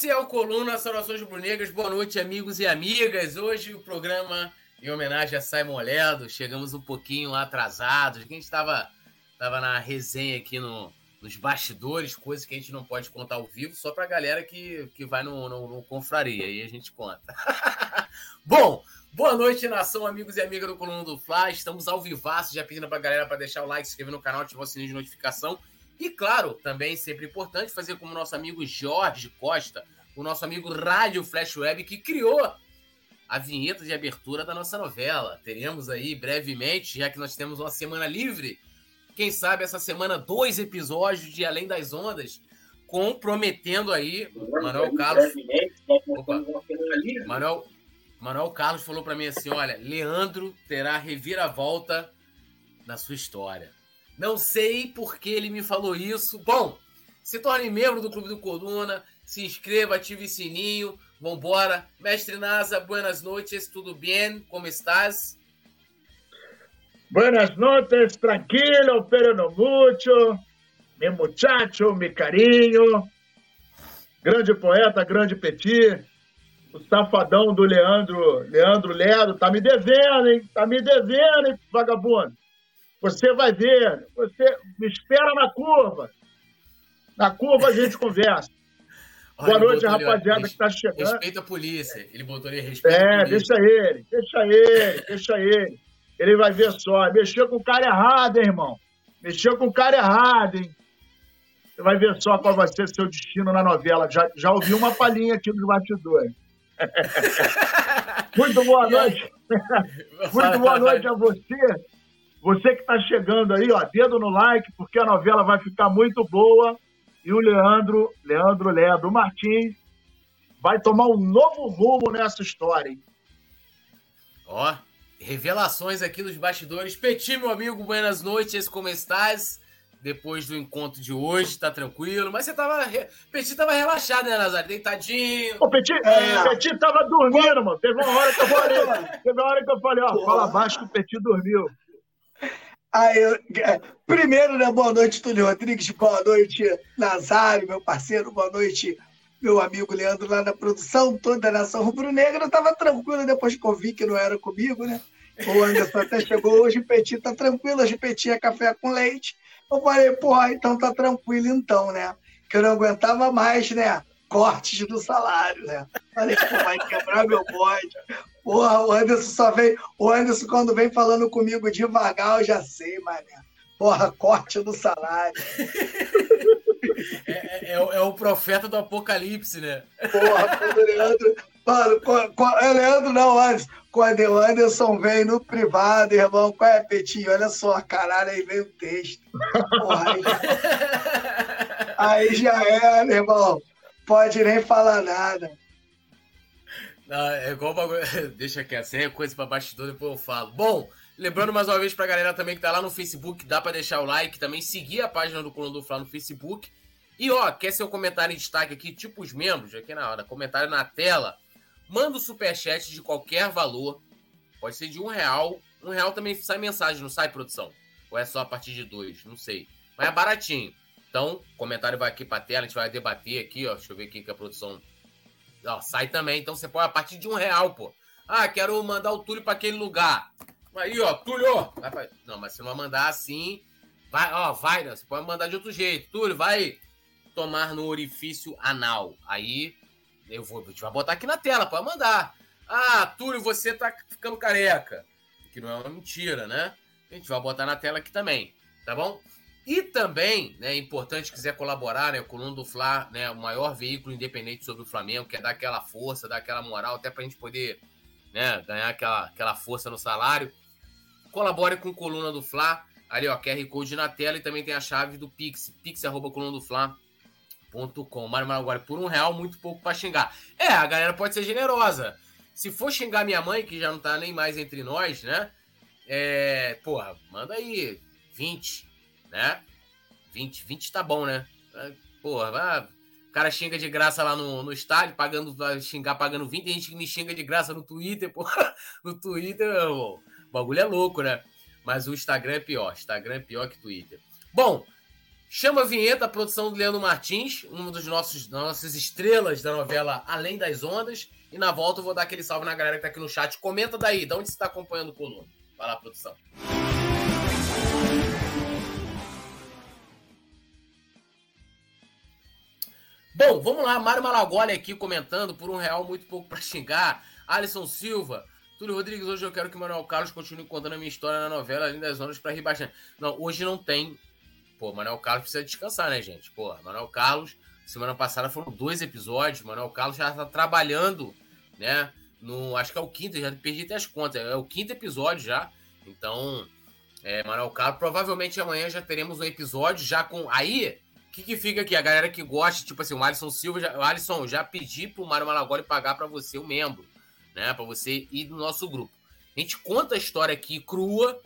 Esse é o Coluna Saudações Brunegras. Boa noite, amigos e amigas. Hoje o programa em homenagem a Simon Ledo. Chegamos um pouquinho atrasados. A gente estava tava na resenha aqui no, nos bastidores, coisas que a gente não pode contar ao vivo, só para a galera que, que vai no, no, no Confraria. Aí a gente conta. Bom, boa noite, nação, amigos e amigas do Coluna do Fla. Estamos ao vivaço, já pedindo para a galera para deixar o like, se inscrever no canal, ativar o sininho de notificação e claro, também sempre importante fazer como o nosso amigo Jorge Costa, o nosso amigo Rádio Flash Web, que criou a vinheta de abertura da nossa novela. Teremos aí brevemente, já que nós temos uma semana livre, quem sabe essa semana dois episódios de Além das Ondas, comprometendo aí Manuel Carlos. Opa, Manuel, Manuel Carlos falou para mim assim: olha, Leandro terá reviravolta na sua história. Não sei por que ele me falou isso. Bom, se torne membro do Clube do Coluna, se inscreva, ative o sininho. Vambora. Mestre Nasa, buenas noches, tudo bem? Como estás? Buenas noches, tranquilo, pero no mucho. Meu muchacho, meu carinho. Grande poeta, grande petit. O safadão do Leandro, Leandro Ledo, tá me devendo, hein? Tá me devendo, hein, vagabundo? Você vai ver. Você me espera na curva. Na curva a gente conversa. Olha, Boa noite, rapaziada que está chegando. Respeita a polícia. Ele botou ali respeito. É, deixa ele, deixa ele, deixa ele. Ele vai ver só. Mexeu com o cara errado, hein, irmão. Mexeu com o cara errado, hein? Você vai ver só qual vai ser seu destino na novela. Já, já ouvi uma palhinha aqui dos bastidores. Muito boa noite. Muito boa noite a você você que está chegando aí, ó, dedo no like, porque a novela vai ficar muito boa. E o Leandro, Leandro Leandro Martins, vai tomar um novo rumo nessa história, hein? Ó, revelações aqui nos bastidores. Petit, meu amigo, buenas noites, como estás? Depois do encontro de hoje, tá tranquilo? Mas você tava. Petit tava relaxado, né, Nazário? Deitadinho. O Petit, é... Petit tava dormindo, mano. Teve uma hora que eu falei. teve uma hora que eu falei, ó, fala baixo que o Petit dormiu. Eu, primeiro, né, boa noite, Túlio Rodrigues, boa noite, Nazário, meu parceiro, boa noite, meu amigo Leandro, lá na produção, toda a nação rubro-negra. Eu tava tranquilo depois que eu vi que não era comigo, né? O Anderson até chegou hoje, o Petit tá tranquilo, hoje o Petit é café com leite. Eu falei, porra, então tá tranquilo então, né? Que eu não aguentava mais, né? Cortes do salário, né? Falei, pô, vai quebrar meu bode. Porra, o Anderson só vem. O Anderson, quando vem falando comigo devagar, eu já sei, mané. Porra, corte do salário. É, é, é, é, o profeta do apocalipse, né? Porra, quando o Leandro. Mano, quando, é Leandro não, Anderson. Quando o Anderson vem no privado, irmão, qual é, Petinho? Olha só, caralho, aí vem o texto. Porra, aí já, aí já era, irmão. Pode nem falar nada. Não, é igual. Deixa quieto, sem é coisa pra bastidor, depois eu falo. Bom, lembrando mais uma vez pra galera também que tá lá no Facebook, dá pra deixar o like, também seguir a página do Coluna do Fla no Facebook. E ó, quer seu comentário em destaque aqui, tipo os membros, aqui na hora, comentário na tela. Manda o superchat de qualquer valor. Pode ser de um real. Um real também sai mensagem, não sai produção. Ou é só a partir de dois, não sei. Mas é baratinho. Então, comentário vai aqui pra tela, a gente vai debater aqui, ó. Deixa eu ver aqui que a produção Ó, sai também. Então você pode a partir de um real, pô. Ah, quero mandar o Túlio para aquele lugar. Aí, ó, Túlio. Não, mas você não mandar assim. Vai, ó, vai, né? Você pode mandar de outro jeito. Túlio, vai tomar no orifício anal. Aí eu vou, a gente vai botar aqui na tela, pode mandar. Ah, Túlio, você tá ficando careca. Que não é uma mentira, né? A gente vai botar na tela aqui também, tá bom? E também, né, é importante, quiser colaborar, né, o Coluna do Fla, né, o maior veículo independente sobre o Flamengo, quer dar aquela força, dar aquela moral, até para a gente poder né, ganhar aquela, aquela força no salário. Colabore com o Coluna do Fla, ali ó, QR Code na tela e também tem a chave do Pix, pix.colunadofla.com. Mário agora por um real, muito pouco para xingar. É, a galera pode ser generosa. Se for xingar minha mãe, que já não tá nem mais entre nós, né? É, porra, manda aí 20, né? 20, 20 tá bom, né? É, porra, ah, o cara xinga de graça lá no, no estádio, pagando, xingar pagando 20, tem gente que me xinga de graça no Twitter, porra. No Twitter, o bagulho é louco, né? Mas o Instagram é pior. Instagram é pior que Twitter. Bom, Chama a vinheta, a produção do Leandro Martins, um dos nossos nossas estrelas da novela Além das Ondas. E na volta eu vou dar aquele salve na galera que tá aqui no chat. Comenta daí, de onde você está acompanhando o Coluna. Vai lá, produção. Bom, vamos lá. Mário Malagoli aqui comentando por um real muito pouco para xingar. Alisson Silva. Túlio Rodrigues, hoje eu quero que o Manuel Carlos continue contando a minha história na novela Além das Ondas para rir. Não, hoje não tem Pô, Manuel Carlos precisa descansar, né, gente? Pô, Manuel Carlos, semana passada foram dois episódios. Manuel Carlos já tá trabalhando, né? No, acho que é o quinto, já perdi até as contas. É o quinto episódio já. Então, é, Manuel Carlos, provavelmente amanhã já teremos um episódio já com. Aí, o que, que fica aqui? A galera que gosta, tipo assim, o Alisson Silva, já, Alisson, já pedi pro Mário Malagoli pagar para você o membro, né? Para você ir no nosso grupo. A gente conta a história aqui crua,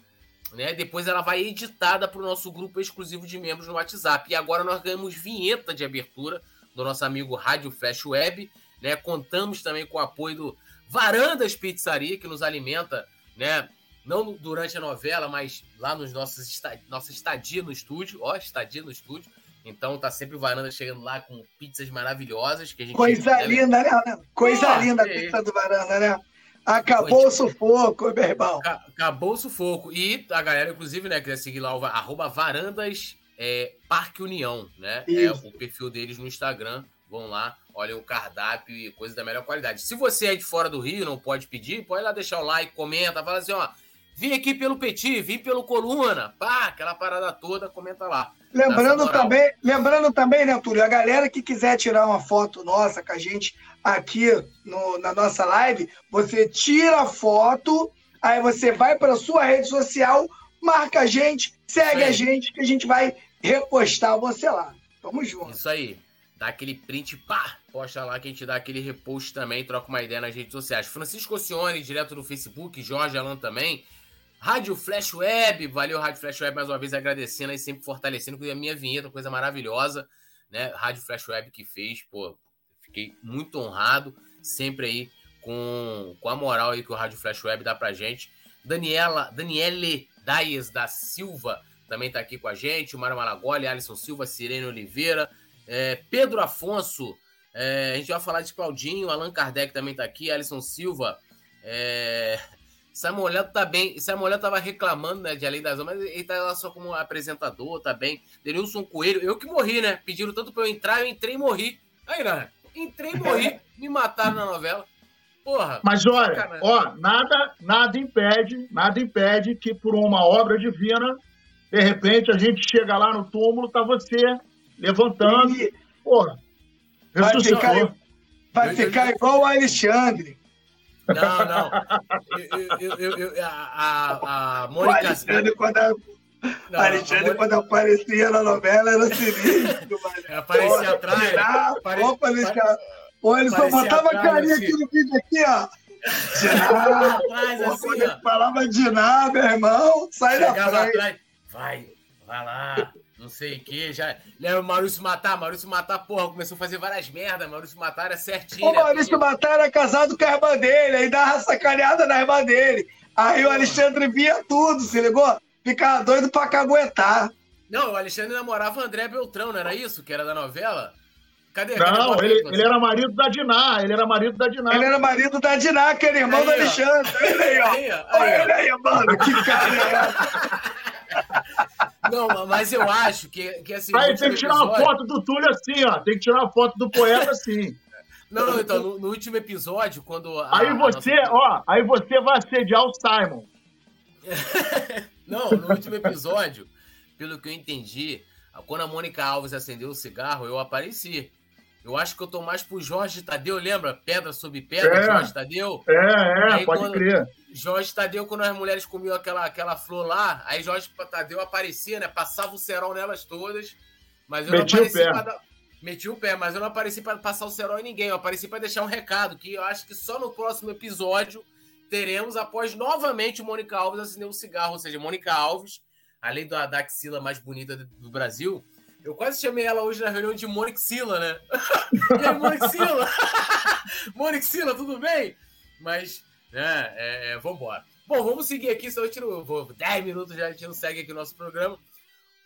né? Depois ela vai editada para o nosso grupo exclusivo de membros no WhatsApp. E agora nós ganhamos vinheta de abertura do nosso amigo Rádio Flash Web. Né? Contamos também com o apoio do Varandas Pizzaria, que nos alimenta, né? não durante a novela, mas lá nos nossos estad... nossa estadia no estúdio. Ó, estadia no estúdio. Então tá sempre o Varanda chegando lá com pizzas maravilhosas. que a gente Coisa linda, né? Coisa linda a pizza do Varanda, né? Acabou o sufoco, meu irmão. Acabou o sufoco. E a galera, inclusive, né, quiser seguir lá o arroba varandas é, Parque União, né? É Isso. É o perfil deles no Instagram. Vão lá, olhem o cardápio e coisa da melhor qualidade. Se você é de fora do Rio, não pode pedir, pode lá deixar o like, comenta, fala assim, ó. Vim aqui pelo Petit, vim pelo Coluna, pá, aquela parada toda, comenta lá. Lembrando também, lembrando também, né, Túlio, a galera que quiser tirar uma foto nossa com a gente aqui no, na nossa live, você tira a foto, aí você vai para sua rede social, marca a gente, segue a gente, que a gente vai repostar você lá. Tamo junto. Isso aí. Dá aquele print, pá, posta lá que a gente dá aquele repost também, troca uma ideia nas redes sociais. Francisco Ossione, direto no Facebook, Jorge Alan também. Rádio Flash Web, valeu Rádio Flash Web mais uma vez agradecendo e sempre fortalecendo com a minha vinheta, coisa maravilhosa, né? Rádio Flash Web que fez, pô, Fiquei muito honrado, sempre aí com, com a moral aí que o Rádio Flash Web dá pra gente. Daniela, Daniele Daes da Silva também tá aqui com a gente. O Mário Malagoli, Alisson Silva, Sirene Oliveira, é, Pedro Afonso. É, a gente vai falar de Claudinho, Allan Kardec também tá aqui, Alisson Silva. É, Samuel tá bem. Samuel tava reclamando, né, de Além das Ondas, mas ele tá lá só como apresentador, tá bem. Denilson Coelho, eu que morri, né? Pediram tanto pra eu entrar, eu entrei e morri. Aí, né? Entrei e morri. Me mataram na novela. Porra. Mas olha, ó, nada, nada impede, nada impede que por uma obra divina, de repente a gente chega lá no túmulo, tá você levantando. E... Porra. Vai ficar, vai ficar igual o Alexandre. Não, não. Eu, eu, eu, a, a, a Mônica. Alexandre, quando, a, não, Alexandre, Mônica... quando aparecia na novela, era sinistro. Aparecia atrás. Apare... Opa, Alexandre. Pô, ele só botava a carinha assim. aqui no vídeo aqui, ó. Diná, atrás, assim, quando ele falava Diná, meu irmão, sai Chegava da frente. Atrás. Vai, vai lá, não sei o que. Já leva o Maurício Matar. Maurício Matar, porra, começou a fazer várias merdas. Maurício Matar era certinho. O né, Maurício né, Matar era casado com a irmã dele, aí dava sacaneada na irmã dele. Aí o Alexandre via tudo, se ligou? Ficava doido pra caguetar. Não, o Alexandre namorava o André Beltrão, não era isso? Que era da novela? Cadê? Não, Cadê ele, ele era marido da Diná, ele era marido da Diná. Ele era marido da Diná, aquele irmão aí, do Alexandre. Olha aí, ó. Aí, aí, Olha ele aí, mano, que cara é Não, mas eu acho que, que assim. Aí tem que tirar episódio... uma foto do Túlio assim, ó. Tem que tirar uma foto do poeta assim. Não, então, no, no último episódio, quando. A, aí você, nossa... ó, aí você vai assediar o Simon. Não, no último episódio, pelo que eu entendi, quando a Mônica Alves acendeu o cigarro, eu apareci. Eu acho que eu tô mais pro Jorge Tadeu, lembra? Pedra sobre pedra, é, Jorge Tadeu? É, é, aí, pode quando, crer. Jorge Tadeu, quando as mulheres comiam aquela, aquela flor lá, aí Jorge Tadeu aparecia, né? Passava o cerol nelas todas. Mas eu Meti não apareci o pé. Dar... Meti o pé, mas eu não apareci para passar o cerol em ninguém. Eu apareci para deixar um recado, que eu acho que só no próximo episódio teremos, após novamente Mônica Alves acender um cigarro. Ou seja, Mônica Alves, além da, da axila mais bonita do Brasil, eu quase chamei ela hoje na reunião de Monixila, né? e aí, Monixila? Monixila, tudo bem? Mas, né, é, é, vambora. Bom, vamos seguir aqui, senão eu tiro vou, 10 minutos já a gente não segue aqui o nosso programa.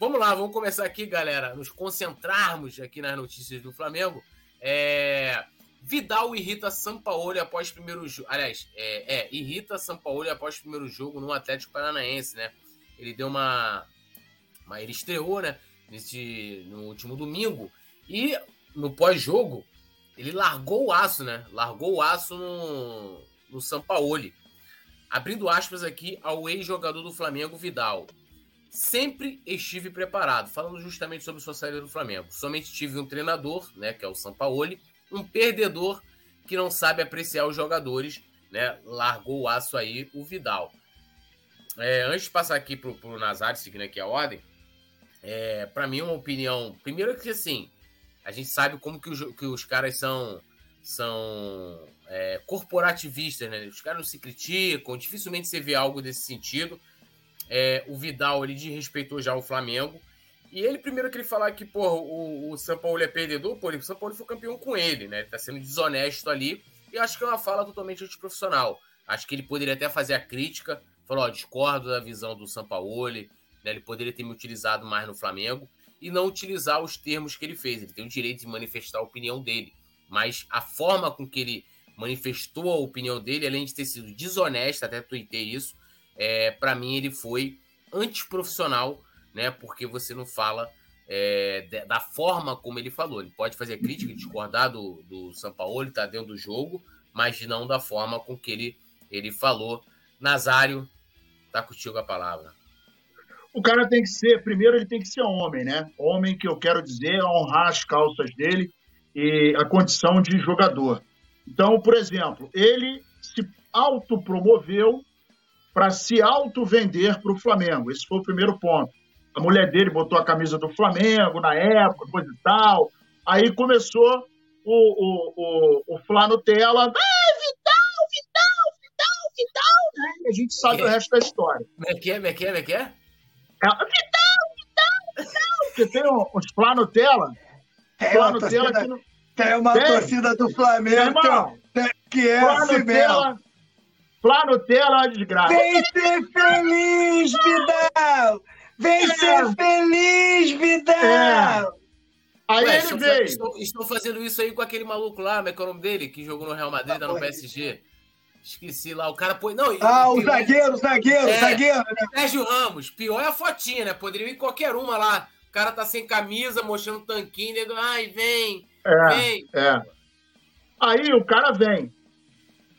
Vamos lá, vamos começar aqui, galera, nos concentrarmos aqui nas notícias do Flamengo. É... Vidal irrita Sampaoli após primeiro jogo. Aliás, é, é, irrita Sampaoli após primeiro jogo no Atlético Paranaense, né? Ele deu uma. uma ele estreou, né? Nesse, no último domingo. E no pós-jogo, ele largou o aço, né? Largou o aço no, no Sampaoli. Abrindo aspas aqui ao ex-jogador do Flamengo, Vidal. Sempre estive preparado, falando justamente sobre sua saída do Flamengo. Somente tive um treinador, né, que é o Sampaoli, um perdedor que não sabe apreciar os jogadores, né? Largou o aço aí o Vidal. É, antes de passar aqui pro, pro Nazário, seguindo aqui a ordem, é, para mim uma opinião. Primeiro que assim, a gente sabe como que os, que os caras são são é, corporativistas, né? Os caras não se criticam, dificilmente você vê algo desse sentido. É, o Vidal ele desrespeitou já o Flamengo e ele, primeiro que ele falar que, porra, o, o São Paulo é perdedor, pô, o São Paulo foi campeão com ele, né? Ele tá sendo desonesto ali. E acho que é uma fala totalmente antiprofissional. Acho que ele poderia até fazer a crítica, falou, ó, discordo da visão do São Paulo, né? Ele poderia ter me utilizado mais no Flamengo e não utilizar os termos que ele fez. Ele tem o direito de manifestar a opinião dele. Mas a forma com que ele manifestou a opinião dele, além de ter sido desonesta, até tuitei isso, é, para mim ele foi antiprofissional né? Porque você não fala é, da forma como ele falou. Ele pode fazer crítica, discordar do, do Sampaoli, tá dentro do jogo, mas não da forma com que ele, ele falou. Nazário, tá contigo a palavra. O cara tem que ser, primeiro ele tem que ser homem, né? Homem que eu quero dizer, honrar as calças dele e a condição de jogador. Então, por exemplo, ele se autopromoveu para se auto-vender para o Flamengo. Esse foi o primeiro ponto. A mulher dele botou a camisa do Flamengo na época, coisa e tal. Aí começou o, o, o, o Flá Nutella. Ah, Vital, Vital, Vital, Vital, né? E a gente sabe o resto da história. Como é que é, como é que é, como é que é? É Vital, Vital, Vital. Porque tem uns Flá Nutella. É, Flá Nutella que não... Tem uma tem. torcida do Flamengo tem, que é Flá assim Nutella, mesmo. Flá Nutella é uma desgraça. Vem ser feliz, Vidal! Vem é. ser feliz, Vidal! É. Aí Ué, ele veio. Estou, estou, fazendo isso aí com aquele maluco lá, como é que é o nome dele? Que jogou no Real Madrid, tá no PSG. Esqueci lá, o cara põe. Não, ah, o zagueiro, zagueiro, é, zagueiro. Né? Sérgio Ramos. Pior é a fotinha, né? Poderia ir qualquer uma lá. O cara tá sem camisa, mostrando tanquinho, nego, ai, vem, é, vem. É. Aí o cara vem.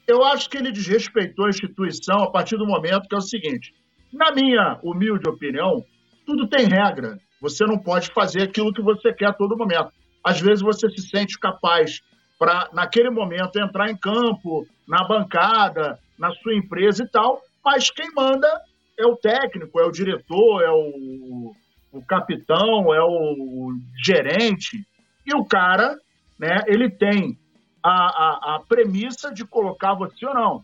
Eu acho que ele desrespeitou a instituição a partir do momento que é o seguinte: na minha humilde opinião, tudo tem regra. Você não pode fazer aquilo que você quer a todo momento. Às vezes você se sente capaz para, naquele momento, entrar em campo, na bancada, na sua empresa e tal, mas quem manda é o técnico, é o diretor, é o, o capitão, é o gerente. E o cara, né, ele tem a, a, a premissa de colocar você ou não.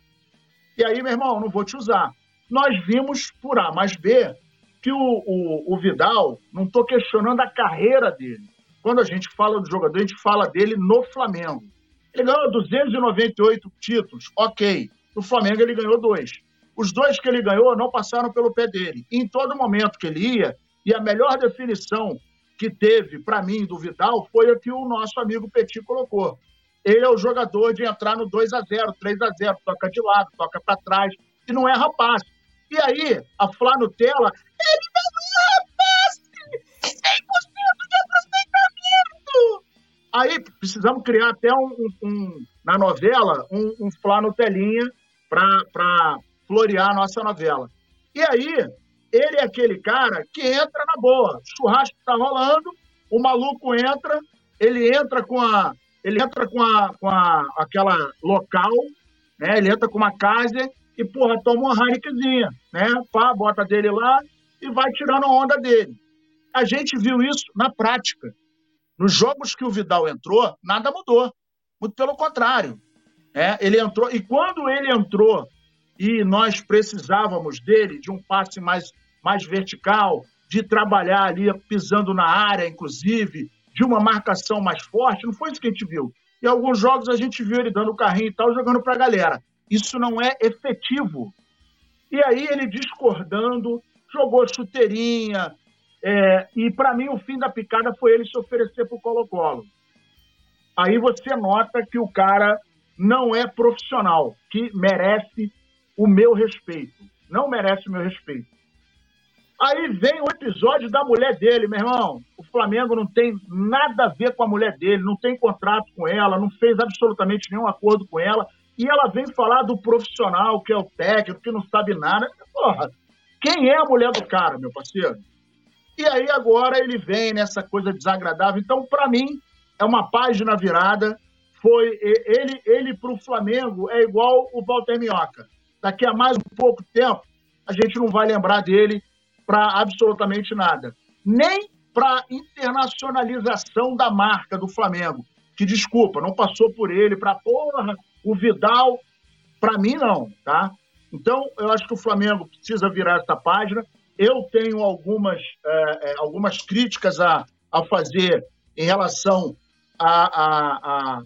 E aí, meu irmão, não vou te usar nós vimos por A mais B que o, o, o Vidal, não estou questionando a carreira dele. Quando a gente fala do jogador, a gente fala dele no Flamengo. Ele ganhou 298 títulos, ok. No Flamengo ele ganhou dois. Os dois que ele ganhou não passaram pelo pé dele. em todo momento que ele ia, e a melhor definição que teve para mim do Vidal foi a que o nosso amigo Petit colocou. Ele é o jogador de entrar no 2 a 0 3 a 0 toca de lado, toca para trás, e não é rapaz. E aí, a Flá Nutella, ele Aí precisamos criar até um, um na novela, um, um Flá Nutelinha para florear a nossa novela. E aí, ele é aquele cara que entra na boa. Churrasco está rolando, o maluco entra, ele entra com a. Ele entra com a, com a aquela local, né? Ele entra com uma casa e, porra, toma uma Heinekenzinha, né? Pá, bota dele lá e vai tirando a onda dele. A gente viu isso na prática. Nos jogos que o Vidal entrou, nada mudou. Muito pelo contrário. É, ele entrou, e quando ele entrou e nós precisávamos dele, de um passe mais, mais vertical, de trabalhar ali pisando na área, inclusive, de uma marcação mais forte, não foi isso que a gente viu. Em alguns jogos a gente viu ele dando carrinho e tal, jogando para a galera. Isso não é efetivo. E aí ele discordando, jogou chuteirinha, É, e para mim o fim da picada foi ele se oferecer para o Colo-Colo. Aí você nota que o cara não é profissional, que merece o meu respeito. Não merece o meu respeito. Aí vem o episódio da mulher dele, meu irmão. O Flamengo não tem nada a ver com a mulher dele, não tem contrato com ela, não fez absolutamente nenhum acordo com ela. E ela vem falar do profissional, que é o técnico, que não sabe nada. Porra, quem é a mulher do cara, meu parceiro? E aí agora ele vem nessa coisa desagradável. Então, para mim, é uma página virada. Foi ele, ele para o Flamengo é igual o Walter Minhoca. Daqui a mais um pouco tempo, a gente não vai lembrar dele para absolutamente nada. Nem para internacionalização da marca do Flamengo. Que desculpa, não passou por ele para porra, o Vidal, para mim não, tá? Então, eu acho que o Flamengo precisa virar essa página. Eu tenho algumas, é, é, algumas críticas a, a fazer em relação à, à,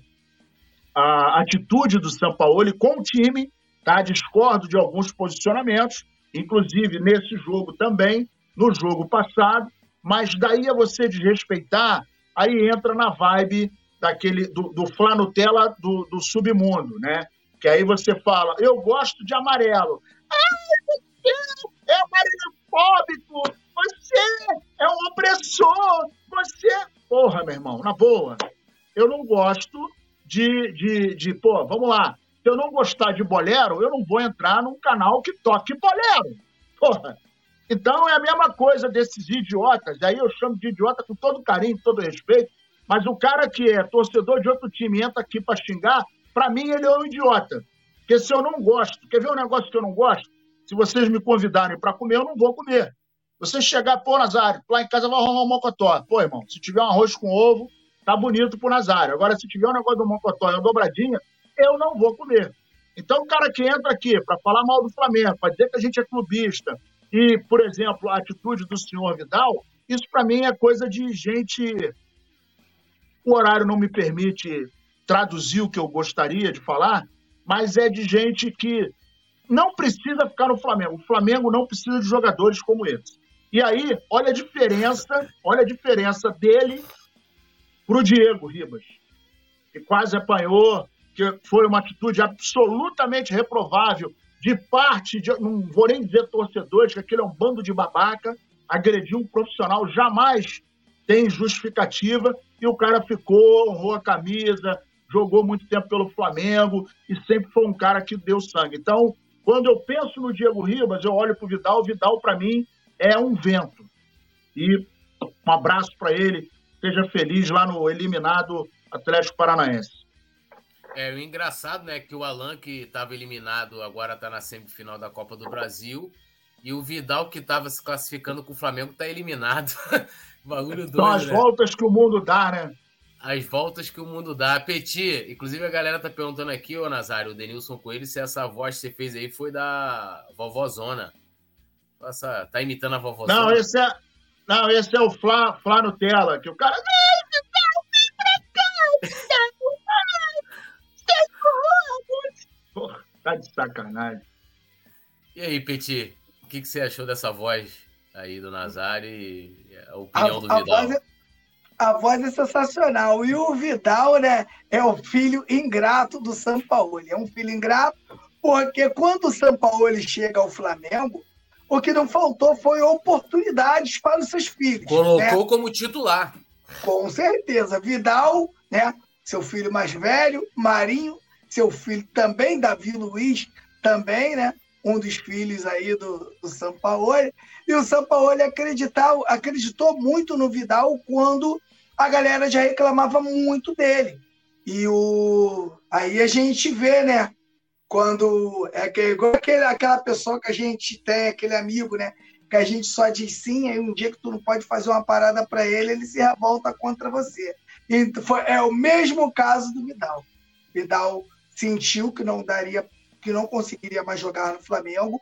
à, atitude do São Paulo com o time, tá? Discordo de alguns posicionamentos, inclusive nesse jogo também, no jogo passado, mas daí a você desrespeitar, aí entra na vibe daquele do, do Flá Nutella do, do submundo, né? Que aí você fala, eu gosto de amarelo. Você é amarelofóbico, você é um opressor, você... Porra, meu irmão, na boa, eu não gosto de, de, de pô, vamos lá, se eu não gostar de bolero, eu não vou entrar num canal que toque bolero. Porra. Então é a mesma coisa desses idiotas, aí eu chamo de idiota com todo carinho, todo respeito, mas o cara que é torcedor de outro time entra aqui para xingar, para mim ele é um idiota. Porque se eu não gosto, quer ver um negócio que eu não gosto? Se vocês me convidarem para comer, eu não vou comer. Você chegar, pô, Nazário, lá em casa vai arrumar um mocotó. Pô, irmão, se tiver um arroz com ovo, tá bonito pro Nazário. Agora, se tiver um negócio do mocotó e uma dobradinha, eu não vou comer. Então, o cara que entra aqui para falar mal do Flamengo, para dizer que a gente é clubista, e, por exemplo, a atitude do senhor Vidal, isso para mim é coisa de gente. O horário não me permite traduzir o que eu gostaria de falar, mas é de gente que não precisa ficar no Flamengo. O Flamengo não precisa de jogadores como esse. E aí, olha a diferença, olha a diferença dele pro Diego Ribas, que quase apanhou, que foi uma atitude absolutamente reprovável de parte, de, não vou nem dizer torcedores, que aquele é um bando de babaca, agrediu um profissional, jamais tem justificativa, e o cara ficou, honrou a camisa, jogou muito tempo pelo Flamengo e sempre foi um cara que deu sangue. Então, quando eu penso no Diego Ribas, eu olho para o Vidal, o Vidal para mim é um vento. E um abraço para ele, seja feliz lá no eliminado Atlético Paranaense. É, o engraçado, né, que o Alan, que estava eliminado, agora está na semifinal da Copa do Brasil. E o Vidal, que estava se classificando com o Flamengo, está eliminado. Bagulho doido. São as né? voltas que o mundo dá, né? As voltas que o mundo dá. Petit, inclusive a galera tá perguntando aqui, ô Nazário, o Denilson Coelho, se essa voz que você fez aí foi da vovózona. Essa, tá imitando a vovózona? Não, esse é, não, esse é o Flá, Flá Nutella, que o cara. Porra, tá de sacanagem. E aí, Petit, o que, que você achou dessa voz aí do Nazário e a opinião a, do Vidal? A voz, é, a voz é sensacional. E o Vidal, né, é o filho ingrato do São Paulo. É um filho ingrato porque quando o São Paulo chega ao Flamengo, o que não faltou foi oportunidades para os seus filhos. Colocou né? como titular. Com certeza. Vidal, né? Seu filho mais velho, Marinho, seu filho também, Davi Luiz, também, né? Um dos filhos aí do, do São Paulo. E o São Paulo acreditou, acreditou muito no Vidal quando a galera já reclamava muito dele. E o... aí a gente vê, né? Quando é que, igual aquele, aquela pessoa que a gente tem, aquele amigo, né? Que a gente só diz sim, aí um dia que tu não pode fazer uma parada para ele, ele se revolta contra você. Foi, é o mesmo caso do Vidal. Vidal sentiu que não daria, que não conseguiria mais jogar no Flamengo.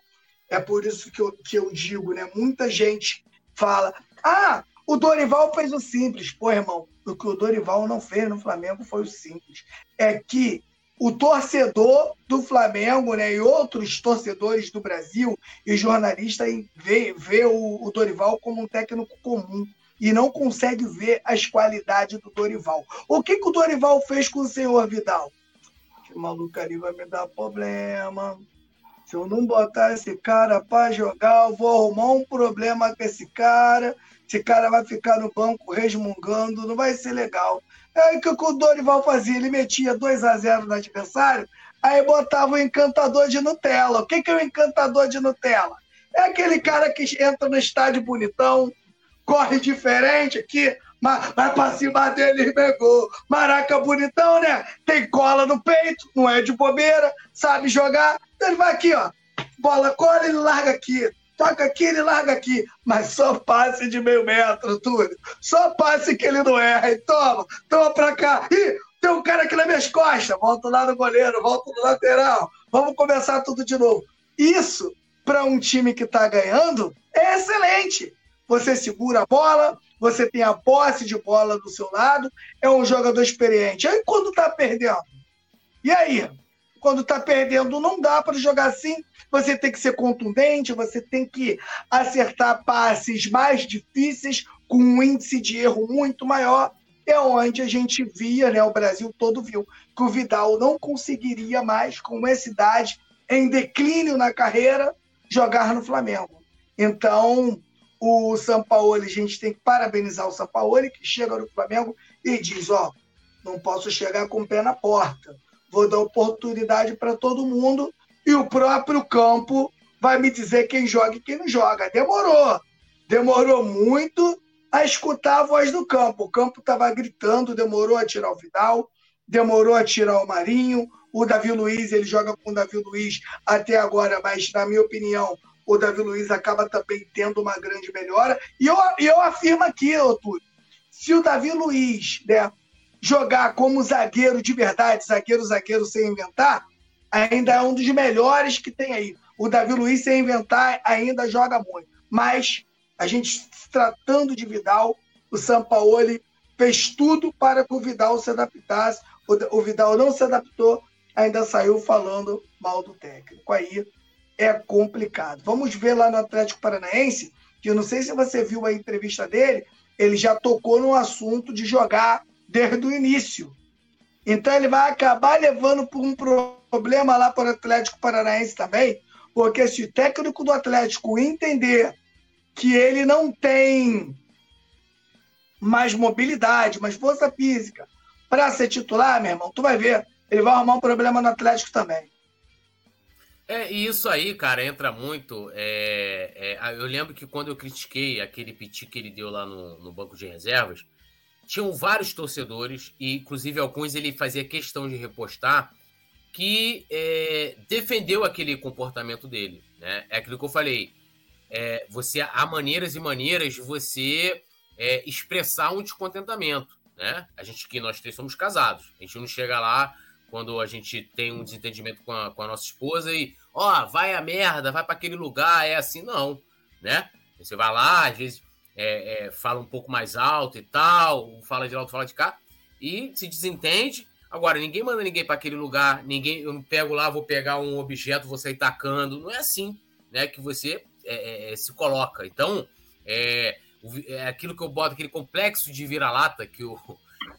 É por isso que eu, que eu digo, né? Muita gente fala: ah, o Dorival fez o simples. Pô, irmão, o que o Dorival não fez no Flamengo foi o simples. É que o torcedor do Flamengo né, e outros torcedores do Brasil e jornalistas vê, vê o, o Dorival como um técnico comum e não consegue ver as qualidades do Dorival. O que, que o Dorival fez com o senhor Vidal? Esse maluco ali vai me dar problema. Se eu não botar esse cara para jogar, eu vou arrumar um problema com esse cara. Esse cara vai ficar no banco resmungando, não vai ser legal. É o que o Dorival fazia, ele metia 2 a 0 no adversário, aí botava o encantador de Nutella. O que, que é o encantador de Nutella? É aquele cara que entra no estádio bonitão, corre diferente aqui, vai pra cima dele e pegou. Maraca bonitão, né? Tem cola no peito, não é de bobeira, sabe jogar. Ele vai aqui, ó. Bola cola, ele larga aqui. Toca aqui, ele larga aqui. Mas só passe de meio metro, tudo. Só passe que ele não erra. E toma, toma pra cá. Ih, tem um cara aqui nas minhas costas. Volta lá no goleiro, volta no lateral. Vamos começar tudo de novo. Isso, para um time que está ganhando, é excelente. Você segura a bola, você tem a posse de bola do seu lado, é um jogador experiente. Aí quando está perdendo? E aí? Quando está perdendo, não dá para jogar assim. Você tem que ser contundente, você tem que acertar passes mais difíceis, com um índice de erro muito maior. É onde a gente via, né, o Brasil todo viu, que o Vidal não conseguiria mais, com essa idade, em declínio na carreira, jogar no Flamengo. Então, o Sampaoli, a gente tem que parabenizar o Sampaoli, que chega no Flamengo e diz: Ó, não posso chegar com o pé na porta vou dar oportunidade para todo mundo e o próprio campo vai me dizer quem joga e quem não joga. Demorou. Demorou muito a escutar a voz do campo. O campo estava gritando, demorou a tirar o Vidal, demorou a tirar o Marinho. O Davi Luiz, ele joga com o Davi Luiz até agora, mas, na minha opinião, o Davi Luiz acaba também tendo uma grande melhora. E eu, eu afirmo aqui, Túlio, se o Davi Luiz né, jogar como zagueiro de verdade, zagueiro, zagueiro sem inventar, ainda é um dos melhores que tem aí. O Davi Luiz, sem inventar, ainda joga muito. Mas a gente, tratando de Vidal, o Sampaoli fez tudo para que o Vidal se adaptasse. O, Vidal não se adaptou, ainda saiu falando mal do técnico. Aí é complicado. Vamos ver lá no Atlético Paranaense, que eu não sei se você viu a entrevista dele, ele já tocou no assunto de jogar desde o início. Então ele vai acabar levando por um problema lá para o Atlético Paranaense também, porque se o técnico do Atlético entender que ele não tem mais mobilidade, mais força física para ser titular, meu irmão, tu vai ver, ele vai arrumar um problema no Atlético também. É, e isso aí, cara, entra muito. É, é, eu lembro que quando eu critiquei aquele piti que ele deu lá no, no banco de reservas, tinham vários torcedores, e inclusive alguns ele fazia questão de repostar, que é, defendeu aquele comportamento dele. Né? É aquilo que eu falei. É, você há maneiras e maneiras de você é, expressar um descontentamento. Né? A gente que nós três somos casados. A gente não chega lá quando a gente tem um desentendimento com a, com a nossa esposa e ó, oh, vai a merda, vai para aquele lugar, é assim, não, né? Você vai lá, às vezes é, é, fala um pouco mais alto e tal, fala de lá, fala de cá, e se desentende. Agora, ninguém manda ninguém para aquele lugar, ninguém, eu não pego lá, vou pegar um objeto, vou sair tacando. Não é assim né, que você é, é, é se coloca. Então, é, é, aquilo que eu boto, aquele complexo de vira-lata que, o,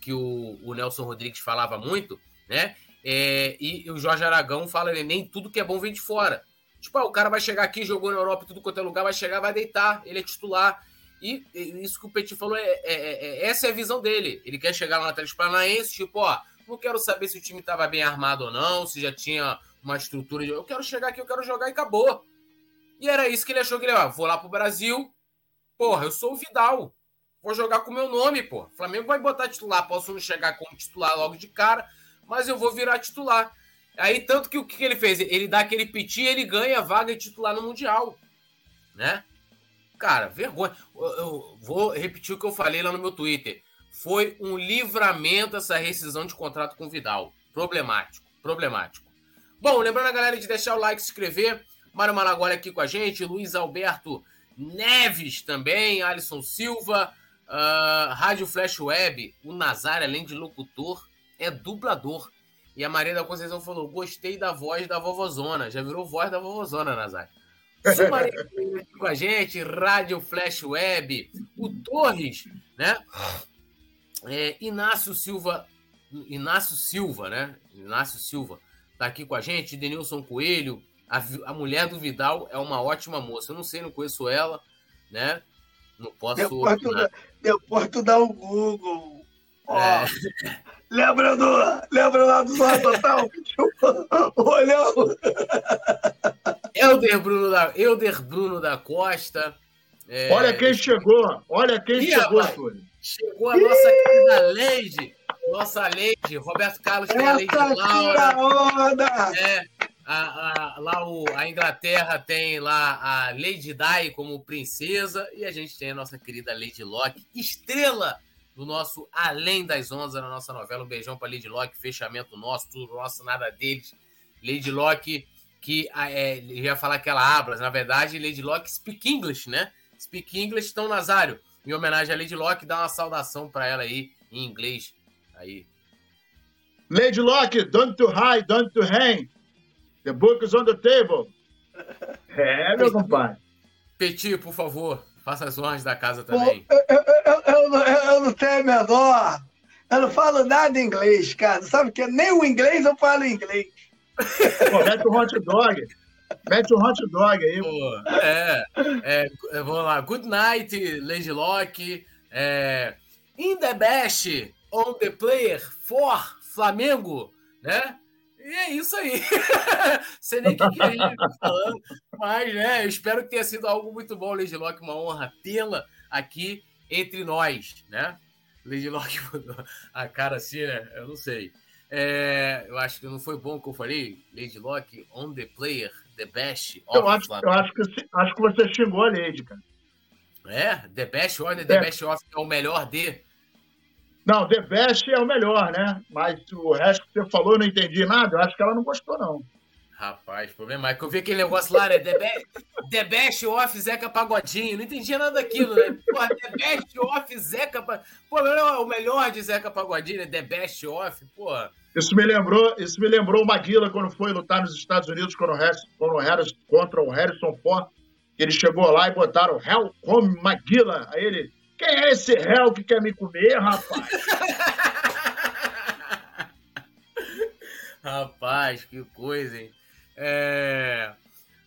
que o, o, Nelson Rodrigues falava muito, né? É, e, e, o Jorge Aragão fala, né, nem tudo que é bom vem de fora. Tipo, ah, o cara vai chegar aqui, jogou na Europa, tudo quanto é lugar, vai chegar, vai deitar, ele é titular. E, isso que o Petit falou, é, é, é, é, essa é a visão dele. Ele quer chegar lá na Atlético Paranaense, tipo, ó, não quero saber se o time estava bem armado ou não, se já tinha uma estrutura. De... Eu quero chegar aqui, eu quero jogar e acabou. E era isso que ele achou que ele, ó, vou lá pro Brasil, porra, eu sou o Vidal. Vou jogar com o meu nome, pô. Flamengo vai botar titular. Posso não chegar como titular logo de cara, mas eu vou virar titular. Aí, tanto que o que ele fez? Ele dá aquele piti ele ganha vaga de titular no Mundial. Né? Cara, vergonha. Eu vou repetir o que eu falei lá no meu Twitter. Foi um livramento essa rescisão de contrato com o Vidal. Problemático, problemático. Bom, lembrando a galera de deixar o like, se inscrever. Mário Malagoli aqui com a gente, Luiz Alberto Neves também, Alisson Silva, uh, Rádio Flash Web, o Nazar, além de locutor, é dublador. E a Maria da Conceição falou: gostei da voz da vovozona. Já virou voz da vovozona. Sumaré com a gente, Rádio Flash Web, o Torres, né? É, Inácio Silva, Inácio Silva, né? Inácio Silva tá aqui com a gente, Denilson Coelho, a, a mulher do Vidal é uma ótima moça. Eu não sei, não conheço ela, né? Não posso. Depois tu, dá, depois tu dá o Google. Ó, é. Lembra, do, lembra lá do Zorra Total? Olhão. Elder Bruno da, Elder Bruno da Costa. É... Olha quem chegou. Olha quem Ih, chegou, Túlio. Chegou a nossa Ih! querida Leide. Nossa Leide. Roberto Carlos tem a Leide Laura. Onda. É, a, a, lá o, a Inglaterra tem lá a Lady Di como princesa. E a gente tem a nossa querida Lady Locke, estrela do nosso Além das Ondas, na nossa novela. Um beijão para Lady Locke, fechamento nosso, tudo nosso, nada deles. Lady Locke que é, ia falar que ela habla, na verdade, Lady Locke speak English, né? Speak English, então, Nazário, em homenagem a Lady Locke, dá uma saudação para ela aí, em inglês, aí. Lady Locke, don't to hide, don't to hang. The book is on the table. É, meu compadre. Petit, por favor, faça as honras da casa também. Eu, eu, eu, eu, não, eu não tenho a menor. Eu não falo nada em inglês, cara. Sabe que nem o inglês eu falo inglês. Pô, mete um hot dog. Mete um hot dog aí. Pô, é, é, vamos lá. Good night, Lady Locke. É, in the best on the player for Flamengo, né? E é isso aí. Sei nem o que, que a gente tá falando, mas né, eu espero que tenha sido algo muito bom, Lady Locke. Uma honra tê-la aqui entre nós, né? Lady Locke a cara assim, né? Eu não sei. É, eu acho que não foi bom o que eu falei. Lady Locke, on the player, the best. Eu acho, eu acho, que, acho que você xingou a Lady, cara. É? The best on, the é. best off é o melhor de. Não, The Best é o melhor, né? Mas o resto que você falou eu não entendi nada. Eu acho que ela não gostou, não. Rapaz, problema é que eu vi aquele negócio lá, né? The Best, The Best of Zeca Pagodinho. Não entendia nada daquilo, né? Porra, The Best of Zeca Pagodinho. Pô, o melhor de Zeca Pagodinho, né? The Best of, porra. Isso me lembrou, isso me lembrou o Maguila quando foi lutar nos Estados Unidos quando o Harrison, quando o Harrison, contra o Harrison Ford. Ele chegou lá e botaram Hell come Maguila. Aí ele, quem é esse réu que quer me comer, rapaz? rapaz, que coisa, hein? É...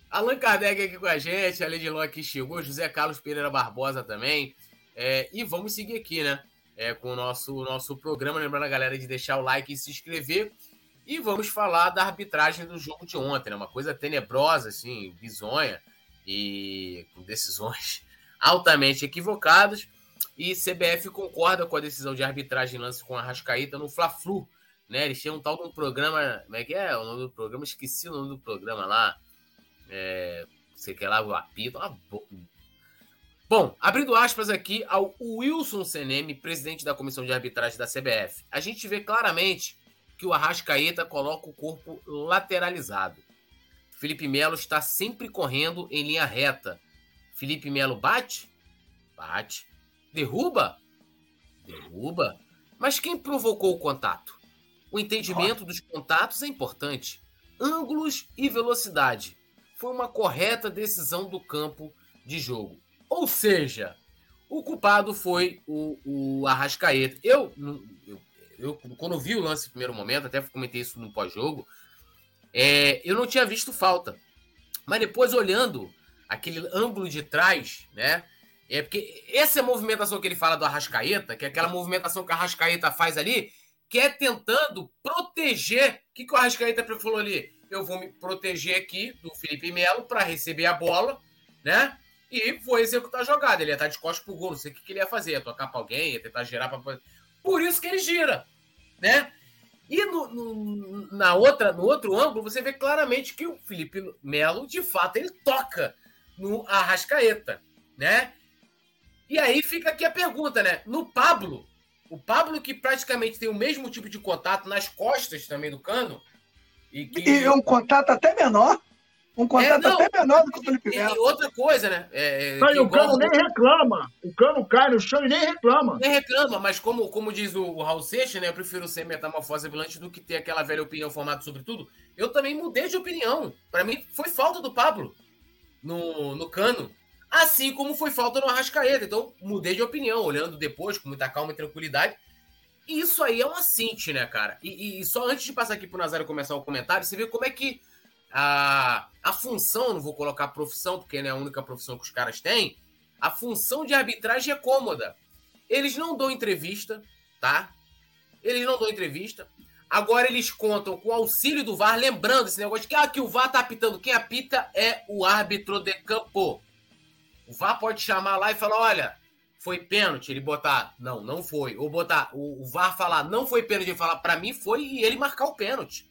Allan Kardec aqui com a gente, a Lady Locke chegou, José Carlos Pereira Barbosa também. É... E vamos seguir aqui, né? É, com o nosso, nosso programa. Lembrando a galera de deixar o like e se inscrever. E vamos falar da arbitragem do jogo de ontem, né? Uma coisa tenebrosa, assim, bizonha e com decisões altamente equivocadas. E CBF concorda com a decisão de arbitragem lance com a Rascaíta no Fla-Flu. Né? Eles tinham um tal de um programa. Como é que é o nome do programa? Esqueci o nome do programa lá. É, sei que lá, o apito. Ah, Bom, abrindo aspas aqui ao Wilson Seneme, presidente da comissão de arbitragem da CBF. A gente vê claramente que o Arrascaeta coloca o corpo lateralizado. Felipe Melo está sempre correndo em linha reta. Felipe Melo bate? Bate. Derruba? Derruba. Mas quem provocou o contato? O entendimento dos contatos é importante. Ângulos e velocidade. Foi uma correta decisão do campo de jogo. Ou seja, o culpado foi o, o Arrascaeta. Eu, eu, eu, quando vi o lance no primeiro momento, até comentei isso no pós-jogo, é, eu não tinha visto falta. Mas depois, olhando aquele ângulo de trás, né? É porque essa movimentação que ele fala do Arrascaeta, que é aquela movimentação que o Arrascaeta faz ali, que é tentando proteger. O que, que o Arrascaeta falou ali? Eu vou me proteger aqui do Felipe Melo para receber a bola, né? e vou executar a jogada. Ele ia estar de costas pro gol, não sei o que, que ele ia fazer, ia tocar para alguém, ia tentar girar para. Por isso que ele gira, né? E no, no, na outra, no outro ângulo, você vê claramente que o Felipe Melo, de fato, ele toca no Arrascaeta, né? E aí fica aqui a pergunta, né? No Pablo, o Pablo que praticamente tem o mesmo tipo de contato nas costas também do cano. E, que... e um contato até menor. Um contrato é, até menor do que o Felipe Melo. E outra coisa, né? É, é não, e o Cano nem reclama. O Cano cai no chão e nem reclama. Nem reclama, mas como, como diz o, o Raul Seixas, né? Eu prefiro ser metamorfose ambulante do que ter aquela velha opinião formada sobre tudo. Eu também mudei de opinião. Para mim, foi falta do Pablo no, no Cano. Assim como foi falta no Arrascaeta. Então, mudei de opinião, olhando depois, com muita calma e tranquilidade. E isso aí é uma cinte, né, cara? E, e, só antes de passar aqui pro Nazário começar o comentário, você vê como é que a, a função, não vou colocar profissão, porque não é a única profissão que os caras têm, a função de arbitragem é cômoda. Eles não dão entrevista, tá? Eles não dão entrevista. Agora eles contam com o auxílio do VAR, lembrando esse negócio de que, ah, que o VAR tá apitando. Quem apita é o árbitro de campo. O VAR pode chamar lá e falar: olha, foi pênalti, ele botar, não, não foi. Ou botar, o, o VAR falar, não foi pênalti, ele falar, para mim foi e ele marcar o pênalti.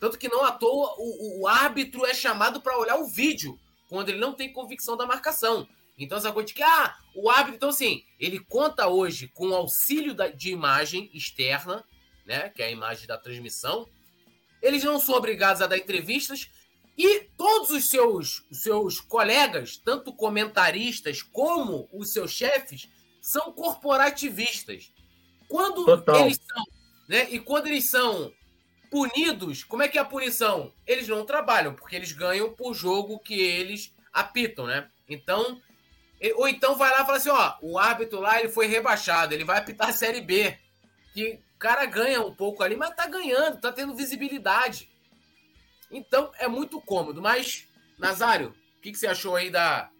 Tanto que não à toa o, o árbitro é chamado para olhar o vídeo quando ele não tem convicção da marcação. Então, essa coisa de que, ah, o árbitro, então, assim, ele conta hoje com o auxílio da, de imagem externa, né, que é a imagem da transmissão. Eles não são obrigados a dar entrevistas e todos os seus, seus colegas, tanto comentaristas como os seus chefes, são corporativistas. Quando Total. eles são, né, e quando eles são punidos, como é que é a punição? Eles não trabalham, porque eles ganham por jogo que eles apitam, né? Então, ou então vai lá e fala assim, ó, o árbitro lá ele foi rebaixado, ele vai apitar a Série B. Que o cara ganha um pouco ali, mas tá ganhando, tá tendo visibilidade. Então, é muito cômodo. Mas, Nazário, o que, que você achou aí da,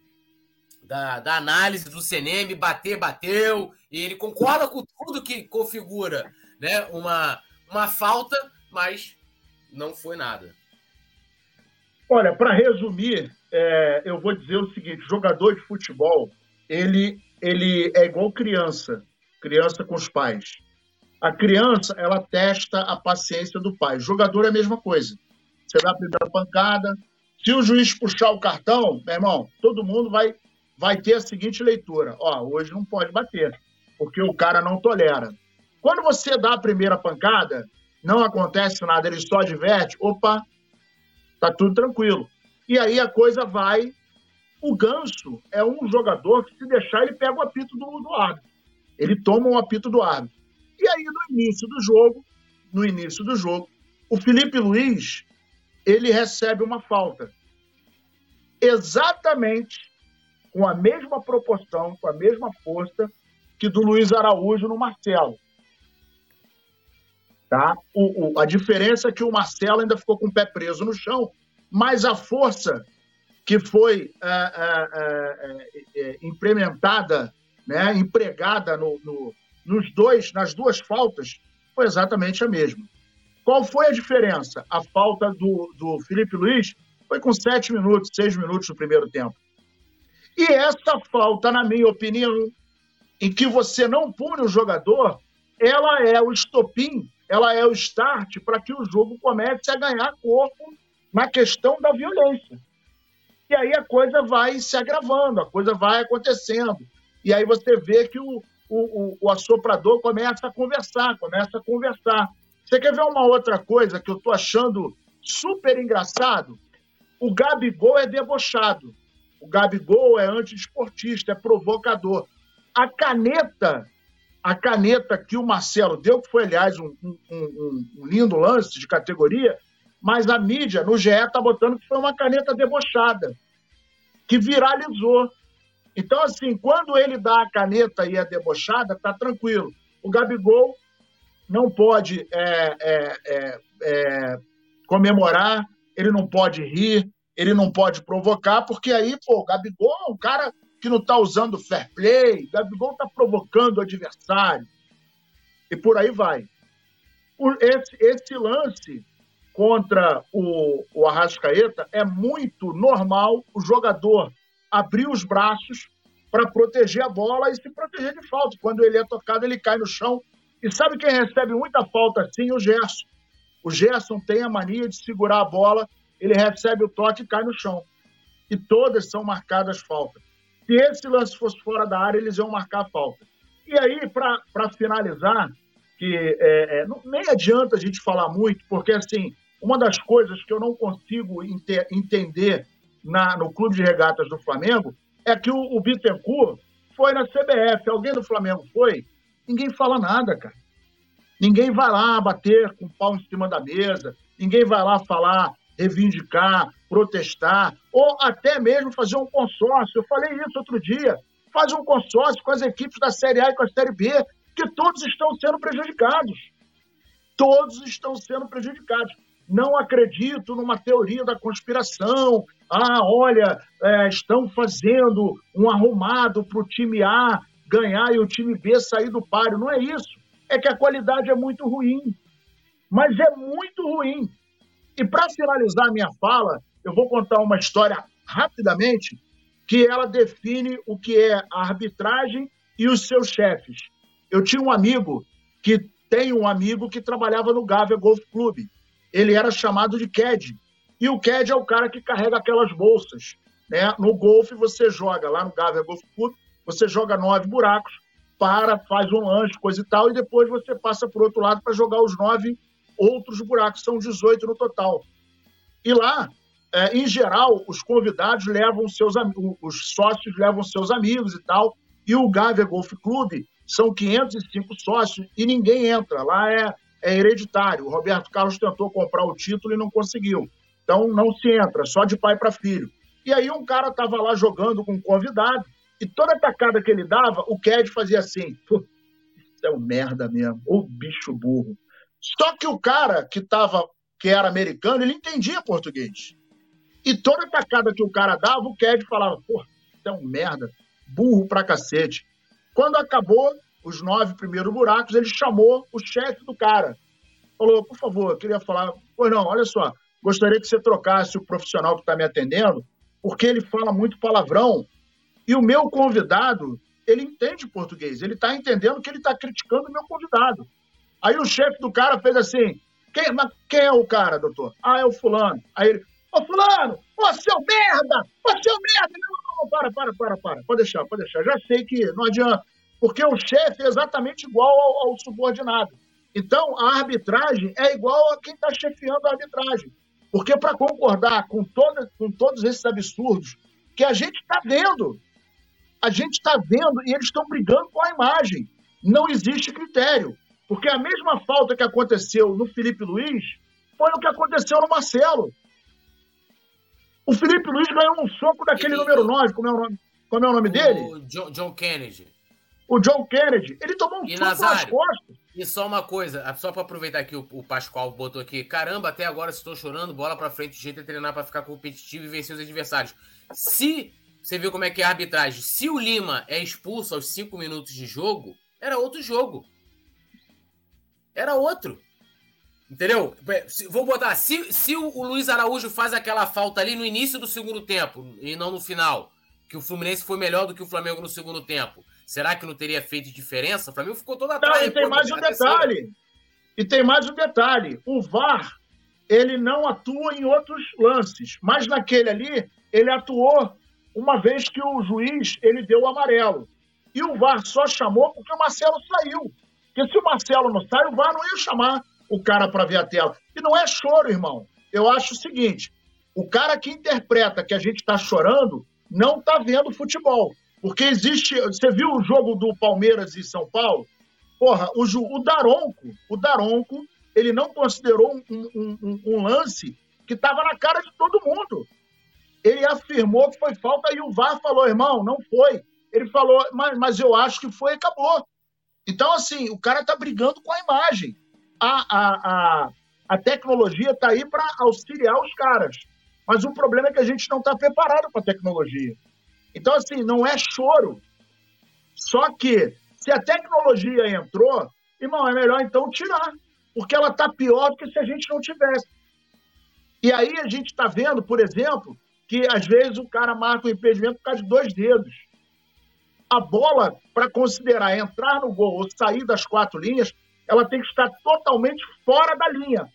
da, da, análise do CNM? Bater, bateu, e ele concorda com tudo que configura né, uma, uma falta, mas não foi nada. Olha, para resumir, é, eu vou dizer o seguinte: jogador de futebol, ele, ele é igual criança, criança com os pais. A criança, ela testa a paciência do pai. O jogador é a mesma coisa. Você dá a primeira pancada. Se o juiz puxar o cartão, meu irmão, todo mundo vai, vai ter a seguinte leitura: ó, hoje não pode bater, porque o cara não tolera. Quando você dá a primeira pancada, não acontece nada, ele só adverte, opa, tá tudo tranquilo. E aí a coisa vai. O Ganso é um jogador que, se deixar, ele pega o apito do, do árbitro. Ele toma o um apito do árbitro. E aí, no início do jogo, no início do jogo, o Felipe Luiz, ele recebe uma falta. Exatamente com a mesma proporção, com a mesma força que do Luiz Araújo no Marcelo. Tá? O, o, a diferença é que o Marcelo ainda ficou com o pé preso no chão, mas a força que foi é, é, é, implementada, né, empregada no, no, nos dois, nas duas faltas, foi exatamente a mesma. Qual foi a diferença? A falta do, do Felipe Luiz foi com sete minutos, seis minutos no primeiro tempo. E essa falta, na minha opinião, em que você não pune o jogador, ela é o estopim ela é o start para que o jogo comece a ganhar corpo na questão da violência. E aí a coisa vai se agravando, a coisa vai acontecendo. E aí você vê que o, o, o, assoprador começa a conversar, começa a conversar. Você quer ver uma outra coisa que eu estou achando super engraçado? O Gabigol é debochado. O Gabigol é anti-esportista, é provocador. A caneta a caneta que o Marcelo deu, que foi, aliás, um, um, um, um lindo lance de categoria, mas a mídia, no GE, está botando que foi uma caneta debochada, que viralizou. Então, assim, quando ele dá a caneta e é debochada, tá tranquilo. O Gabigol não pode é, é, é, é comemorar, ele não pode rir, ele não pode provocar, porque aí, pô, o Gabigol é um cara que não está usando fair play, Gabigol está provocando o adversário. E por aí vai. Esse, esse lance contra o, o Arrascaeta é muito normal o jogador abrir os braços para proteger a bola e se proteger de falta. Quando ele é tocado, ele cai no chão. E sabe quem recebe muita falta assim? O Gerson. O Gerson tem a mania de segurar a bola, ele recebe o toque e cai no chão. E todas são marcadas faltas. Se esse lance fosse fora da área, eles iam marcar a falta. E aí, para finalizar, que é, é, não, nem adianta a gente falar muito, porque assim, uma das coisas que eu não consigo ente entender na, no clube de regatas do Flamengo é que o, o Bittencourt foi na CBF. Alguém do Flamengo foi? Ninguém fala nada, cara. Ninguém vai lá bater com o pau em cima da mesa. Ninguém vai lá falar, reivindicar, protestar, ou até mesmo fazer um consórcio. Eu falei isso outro dia. Faz um consórcio com as equipes da Série A e com a Série B, que todos estão sendo prejudicados. Todos estão sendo prejudicados. Não acredito numa teoria da conspiração. Ah, olha, é, estão fazendo um arrumado para o time A ganhar e o time B sair do páreo. Não é isso. É que a qualidade é muito ruim. Mas é muito ruim. E para finalizar a minha fala, eu vou contar uma história rapidamente que ela define o que é a arbitragem e os seus chefes. Eu tinha um amigo que tem um amigo que trabalhava no Gávea Golf Clube. Ele era chamado de CAD. E o CAD é o cara que carrega aquelas bolsas. Né? No golfe, você joga lá no Gávea Golf Clube, você joga nove buracos, para, faz um lanche, coisa e tal, e depois você passa o outro lado para jogar os nove outros buracos, são 18 no total. E lá, é, em geral, os convidados levam seus os sócios levam seus amigos e tal, e o Gávea Golf Clube são 505 sócios e ninguém entra. Lá é, é hereditário. O Roberto Carlos tentou comprar o título e não conseguiu. Então não se entra, só de pai para filho. E aí um cara estava lá jogando com um convidado e toda atacada que ele dava, o Ked fazia assim: isso é um merda mesmo, ou bicho burro. Só que o cara que tava, que era americano, ele entendia português. E toda atacada que o cara dava, o Ked falava: pô, isso é um merda, burro pra cacete. Quando acabou os nove primeiros buracos, ele chamou o chefe do cara. Falou, por favor, eu queria falar. Pois não, olha só, gostaria que você trocasse o profissional que está me atendendo, porque ele fala muito palavrão. E o meu convidado, ele entende português, ele está entendendo que ele está criticando o meu convidado. Aí o chefe do cara fez assim: quem, mas quem é o cara, doutor? Ah, é o fulano. Aí ele, ô fulano, ô seu merda, ô seu merda, não, não, para, para, para, para. Pode deixar, pode deixar. Já sei que não adianta. Porque o chefe é exatamente igual ao, ao subordinado. Então, a arbitragem é igual a quem está chefiando a arbitragem. Porque para concordar com, todo, com todos esses absurdos que a gente está vendo, a gente está vendo e eles estão brigando com a imagem. Não existe critério. Porque a mesma falta que aconteceu no Felipe Luiz foi o que aconteceu no Marcelo. O Felipe Luiz ganhou um soco daquele número 9, como é o nome, como é o nome dele? O John, John, Kennedy. O John Kennedy. Ele tomou um e soco Nazário, nas costas. E só uma coisa, só para aproveitar que o, o, Pascoal botou aqui. Caramba, até agora estou chorando, bola para frente, o jeito é treinar para ficar competitivo e vencer os adversários. Se você viu como é que é a arbitragem, se o Lima é expulso aos 5 minutos de jogo, era outro jogo. Era outro. Entendeu? Vou botar. Se, se o Luiz Araújo faz aquela falta ali no início do segundo tempo e não no final, que o Fluminense foi melhor do que o Flamengo no segundo tempo, será que não teria feito diferença? O Flamengo ficou todo atrás. Não, e tem mais um detalhe. E tem mais um detalhe. O VAR, ele não atua em outros lances, mas naquele ali, ele atuou uma vez que o juiz ele deu o amarelo. E o VAR só chamou porque o Marcelo saiu. Porque se o Marcelo não sai, o VAR não ia chamar o cara para ver a tela. E não é choro, irmão. Eu acho o seguinte: o cara que interpreta que a gente está chorando não está vendo futebol. Porque existe. Você viu o jogo do Palmeiras e São Paulo? Porra, o, o Daronco, o Daronco, ele não considerou um, um, um, um lance que estava na cara de todo mundo. Ele afirmou que foi falta e o VAR falou, irmão, não foi. Ele falou, mas, mas eu acho que foi e acabou. Então, assim, o cara está brigando com a imagem a, a, a, a tecnologia está aí para auxiliar os caras. Mas o problema é que a gente não está preparado para a tecnologia. Então, assim, não é choro. Só que, se a tecnologia entrou, irmão, é melhor então tirar. Porque ela está pior do que se a gente não tivesse. E aí a gente está vendo, por exemplo, que às vezes o cara marca o impedimento por causa de dois dedos. A bola, para considerar entrar no gol ou sair das quatro linhas, ela tem que estar totalmente fora da linha.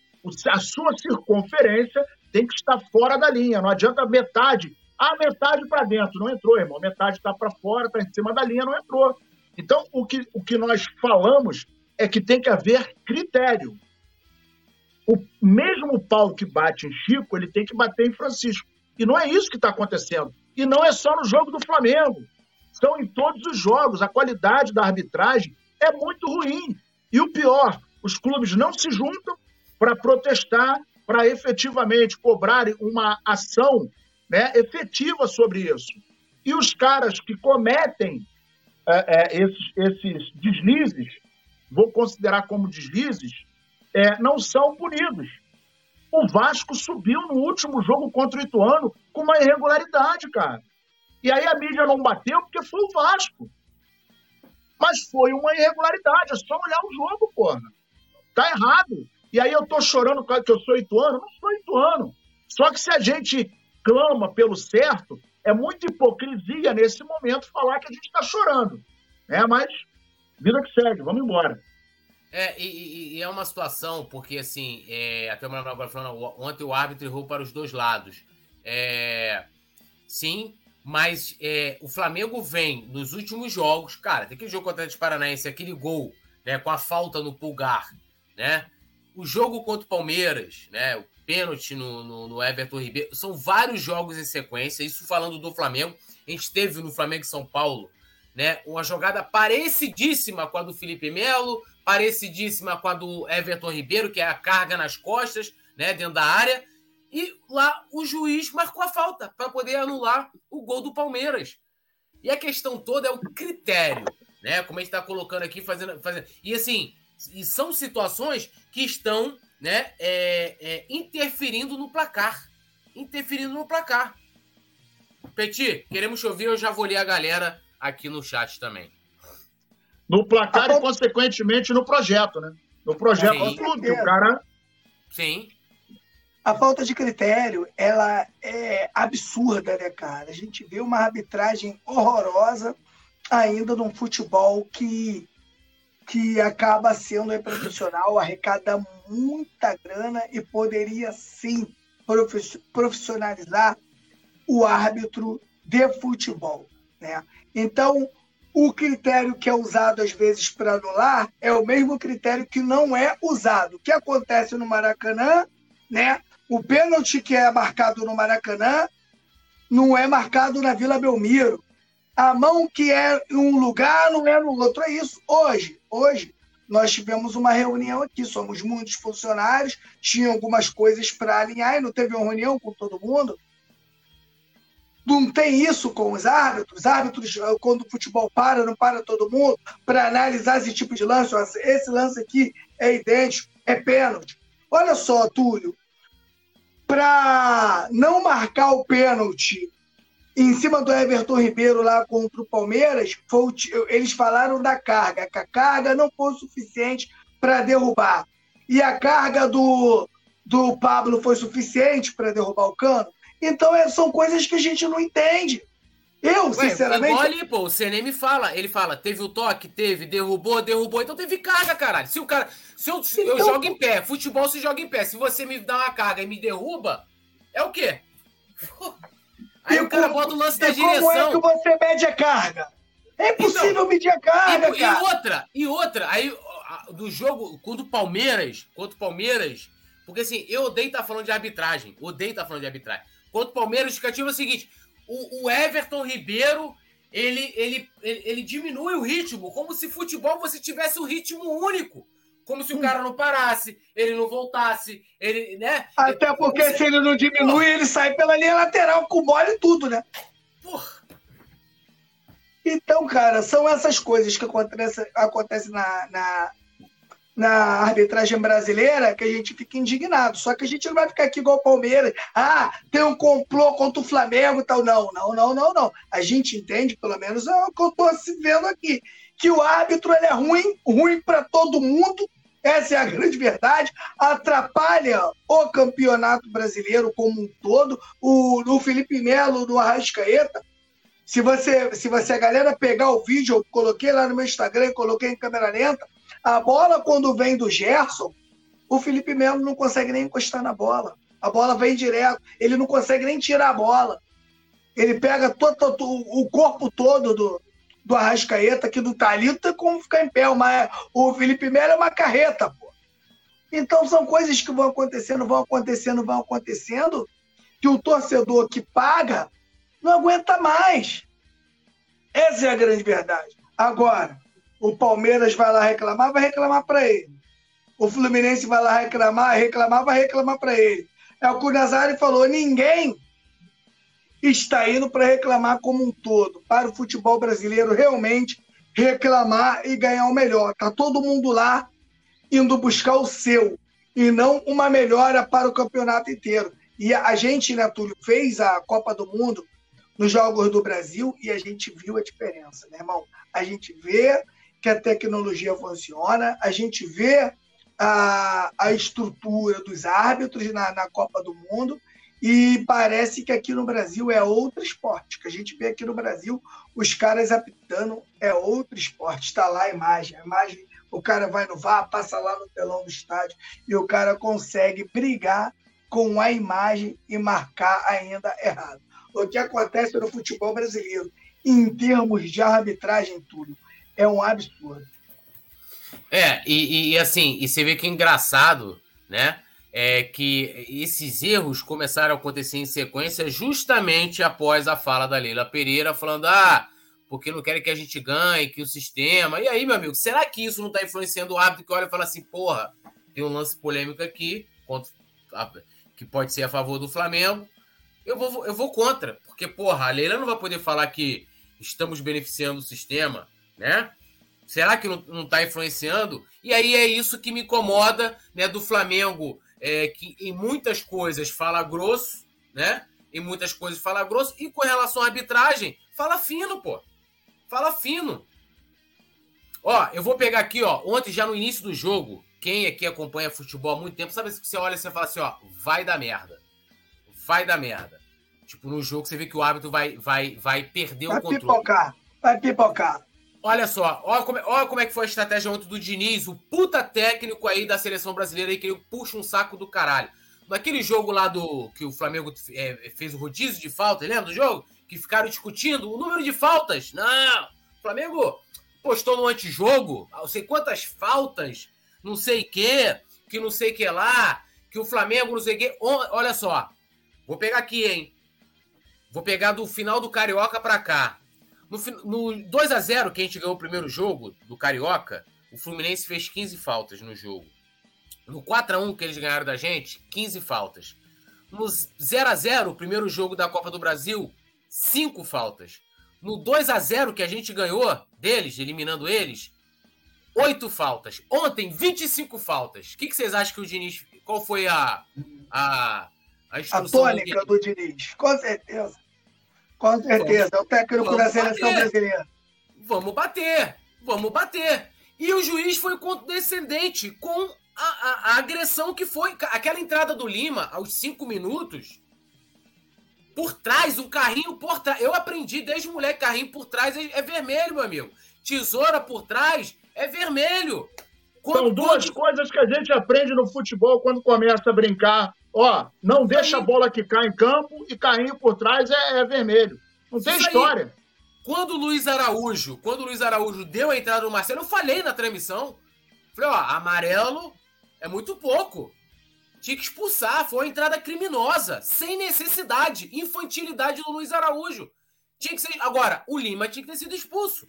A sua circunferência tem que estar fora da linha. Não adianta metade. Ah, metade para dentro. Não entrou, irmão. Metade está para fora, está em cima da linha, não entrou. Então, o que, o que nós falamos é que tem que haver critério. o mesmo pau que bate em Chico, ele tem que bater em Francisco. E não é isso que está acontecendo. E não é só no jogo do Flamengo. São em todos os jogos. A qualidade da arbitragem é muito ruim. E o pior, os clubes não se juntam para protestar, para efetivamente cobrarem uma ação né, efetiva sobre isso. E os caras que cometem é, é, esses, esses deslizes, vou considerar como deslizes, é, não são punidos. O Vasco subiu no último jogo contra o Ituano com uma irregularidade, cara. E aí a mídia não bateu porque foi o Vasco. Mas foi uma irregularidade, é só olhar o jogo, porra. Tá errado. E aí eu tô chorando que eu sou ituano? Não sou ituano. Só que se a gente clama pelo certo, é muita hipocrisia nesse momento falar que a gente está chorando. Né? Mas vida que segue, vamos embora. É, e, e, é uma situação, porque assim, é, até o agora falando, ontem o árbitro errou para os dois lados. É, sim, mas é, o Flamengo vem nos últimos jogos, cara, tem aquele jogo contra o Paranaense, aquele gol, né, com a falta no pulgar, né? O jogo contra o Palmeiras, né? O pênalti no, no, no Everton Ribeiro. São vários jogos em sequência. Isso falando do Flamengo. A gente teve no Flamengo e São Paulo, né? Uma jogada parecidíssima com a do Felipe Melo, parecidíssima com a do Everton Ribeiro, que é a carga nas costas, né, dentro da área. E lá o juiz marcou a falta para poder anular o gol do Palmeiras. E a questão toda é o critério, né? Como a gente está colocando aqui, fazendo, fazendo. E assim, e são situações que estão, né, é, é, interferindo no placar, interferindo no placar. Petit, queremos chover, eu já vou ler a galera aqui no chat também. No placar e, consequentemente, no projeto, né? No projeto Sim. do clube, o cara... Sim. A falta de critério, ela é absurda, né, cara? A gente vê uma arbitragem horrorosa ainda num futebol que, que acaba sendo profissional, arrecada muita grana e poderia sim profissionalizar o árbitro de futebol, né? Então, o critério que é usado às vezes para anular é o mesmo critério que não é usado. O que acontece no Maracanã, né? O pênalti que é marcado no Maracanã não é marcado na Vila Belmiro. A mão que é em um lugar não é no outro. É isso. Hoje, hoje nós tivemos uma reunião aqui, somos muitos funcionários, tinha algumas coisas para alinhar e não teve uma reunião com todo mundo. Não tem isso com os árbitros. Os árbitros, quando o futebol para, não para todo mundo, para analisar esse tipo de lance. Esse lance aqui é idêntico, é pênalti. Olha só, Túlio, para não marcar o pênalti em cima do Everton Ribeiro lá contra o Palmeiras, foi, eles falaram da carga, que a carga não foi suficiente para derrubar. E a carga do, do Pablo foi suficiente para derrubar o cano. Então, é, são coisas que a gente não entende. Eu, Ué, sinceramente. Igual ali, pô, o CNM fala, ele fala, teve o toque, teve, derrubou, derrubou, então teve carga, caralho. Se o cara. Se eu, então, eu jogo em pé, futebol se joga em pé. Se você me dá uma carga e me derruba, é o quê? Aí e o cara como, bota o lance da direção. Como é que você mede a carga? É impossível então, medir a carga, e, cara. E outra, e outra, aí do jogo contra o Palmeiras, contra o Palmeiras, porque assim, eu odeio estar tá falando de arbitragem, odeio estar tá falando de arbitragem. Contra o Palmeiras, o indicativo é o seguinte: o, o Everton Ribeiro ele, ele, ele, ele, diminui o ritmo, como se futebol você tivesse um ritmo único. Como se o cara não parasse, ele não voltasse, ele, né? Até porque você... se ele não diminui, ele sai pela linha lateral com bola e tudo, né? Porra. Então, cara, são essas coisas que acontecem acontece na, na, na arbitragem brasileira que a gente fica indignado. Só que a gente não vai ficar aqui igual o Palmeiras. Ah, tem um complô contra o Flamengo e tal. Não, não, não, não, não. A gente entende, pelo menos, é o que eu estou vendo aqui. Que o árbitro ele é ruim, ruim para todo mundo. Essa é a grande verdade. Atrapalha o campeonato brasileiro como um todo. O, o Felipe Melo, do Arrascaeta. Se você, se você, a galera pegar o vídeo, eu coloquei lá no meu Instagram, coloquei em câmera lenta a bola, quando vem do Gerson, o Felipe Melo não consegue nem encostar na bola. A bola vem direto. Ele não consegue nem tirar a bola. Ele pega todo, todo o corpo todo do, do Arrascaeta, que do Thalita, como ficar em pé. Mas o Felipe Melo é uma carreta, pô. Então são coisas que vão acontecendo, vão acontecendo, vão acontecendo, que o torcedor que paga não aguenta mais. Essa é a grande verdade. Agora, o Palmeiras vai lá reclamar, vai reclamar para ele. O Fluminense vai lá reclamar, reclamar, vai reclamar para ele. É o que o Nazário falou: ninguém está indo para reclamar como um todo, para o futebol brasileiro realmente reclamar e ganhar o melhor. Está todo mundo lá indo buscar o seu e não uma melhora para o campeonato inteiro. E a gente, né, Túlio, fez a Copa do Mundo nos Jogos do Brasil e a gente viu a diferença, né, irmão? A gente vê que a tecnologia funciona, a gente vê a, a estrutura dos árbitros na, na Copa do Mundo e parece que aqui no Brasil é outro esporte. Que a gente vê aqui no Brasil os caras apitando é outro esporte. Está lá a imagem. A imagem, o cara vai no VAR, passa lá no telão do estádio e o cara consegue brigar com a imagem e marcar ainda errado. O que acontece no futebol brasileiro, em termos de arbitragem, tudo, é um absurdo. É, e, e assim, e você vê que é engraçado, né? É que esses erros começaram a acontecer em sequência justamente após a fala da Leila Pereira, falando: ah, porque não querem que a gente ganhe, que o sistema. E aí, meu amigo, será que isso não está influenciando o árbitro que olha e fala assim: porra, tem um lance polêmico aqui, que pode ser a favor do Flamengo, eu vou, eu vou contra, porque, porra, a Leila não vai poder falar que estamos beneficiando o sistema, né? Será que não está influenciando? E aí é isso que me incomoda né, do Flamengo, é, que em muitas coisas fala grosso, né? Em muitas coisas fala grosso, e com relação à arbitragem, fala fino, pô. Fala fino. Ó, eu vou pegar aqui, ó, ontem já no início do jogo, quem aqui acompanha futebol há muito tempo, sabe que você olha e você fala assim, ó, vai dar merda. Vai dar merda. Tipo, no jogo você vê que o árbitro vai, vai, vai perder vai o controle. Vai pipocar, vai pipocar. Olha só, olha como, olha como é que foi a estratégia ontem do Diniz, o puta técnico aí da seleção brasileira aí que ele puxa um saco do caralho. Naquele jogo lá do que o Flamengo é, fez o rodízio de falta, lembra do jogo? Que ficaram discutindo o número de faltas. Não! O Flamengo postou no antijogo, não sei quantas faltas, não sei que, que não sei que lá, que o Flamengo não sei que. Olha só, vou pegar aqui, hein? Vou pegar do final do Carioca pra cá. No, no 2 a 0 que a gente ganhou o primeiro jogo do Carioca, o Fluminense fez 15 faltas no jogo. No 4 a 1 que eles ganharam da gente, 15 faltas. No 0 a 0 o primeiro jogo da Copa do Brasil, 5 faltas. No 2 a 0 que a gente ganhou deles, eliminando eles, 8 faltas. Ontem, 25 faltas. O que, que vocês acham que o Diniz. Qual foi a. A, a, a tônica do Diniz? Com certeza. Com certeza, é o técnico vamos da seleção bater. brasileira. Vamos bater, vamos bater. E o juiz foi condescendente com a, a, a agressão que foi. Aquela entrada do Lima aos cinco minutos. Por trás, um carrinho por trás. Eu aprendi desde moleque, carrinho por trás é, é vermelho, meu amigo. Tesoura por trás é vermelho. Quando São duas coisas que a gente aprende no futebol quando começa a brincar Ó, não deixa a bola quicar em campo e carrinho por trás é, é vermelho. Não tem Isso história. Aí. Quando o Luiz Araújo, quando o Luiz Araújo deu a entrada no Marcelo, eu falei na transmissão. Falei, ó, amarelo é muito pouco. Tinha que expulsar, foi uma entrada criminosa, sem necessidade, infantilidade do Luiz Araújo. Tinha que ser. Agora, o Lima tinha que ter sido expulso.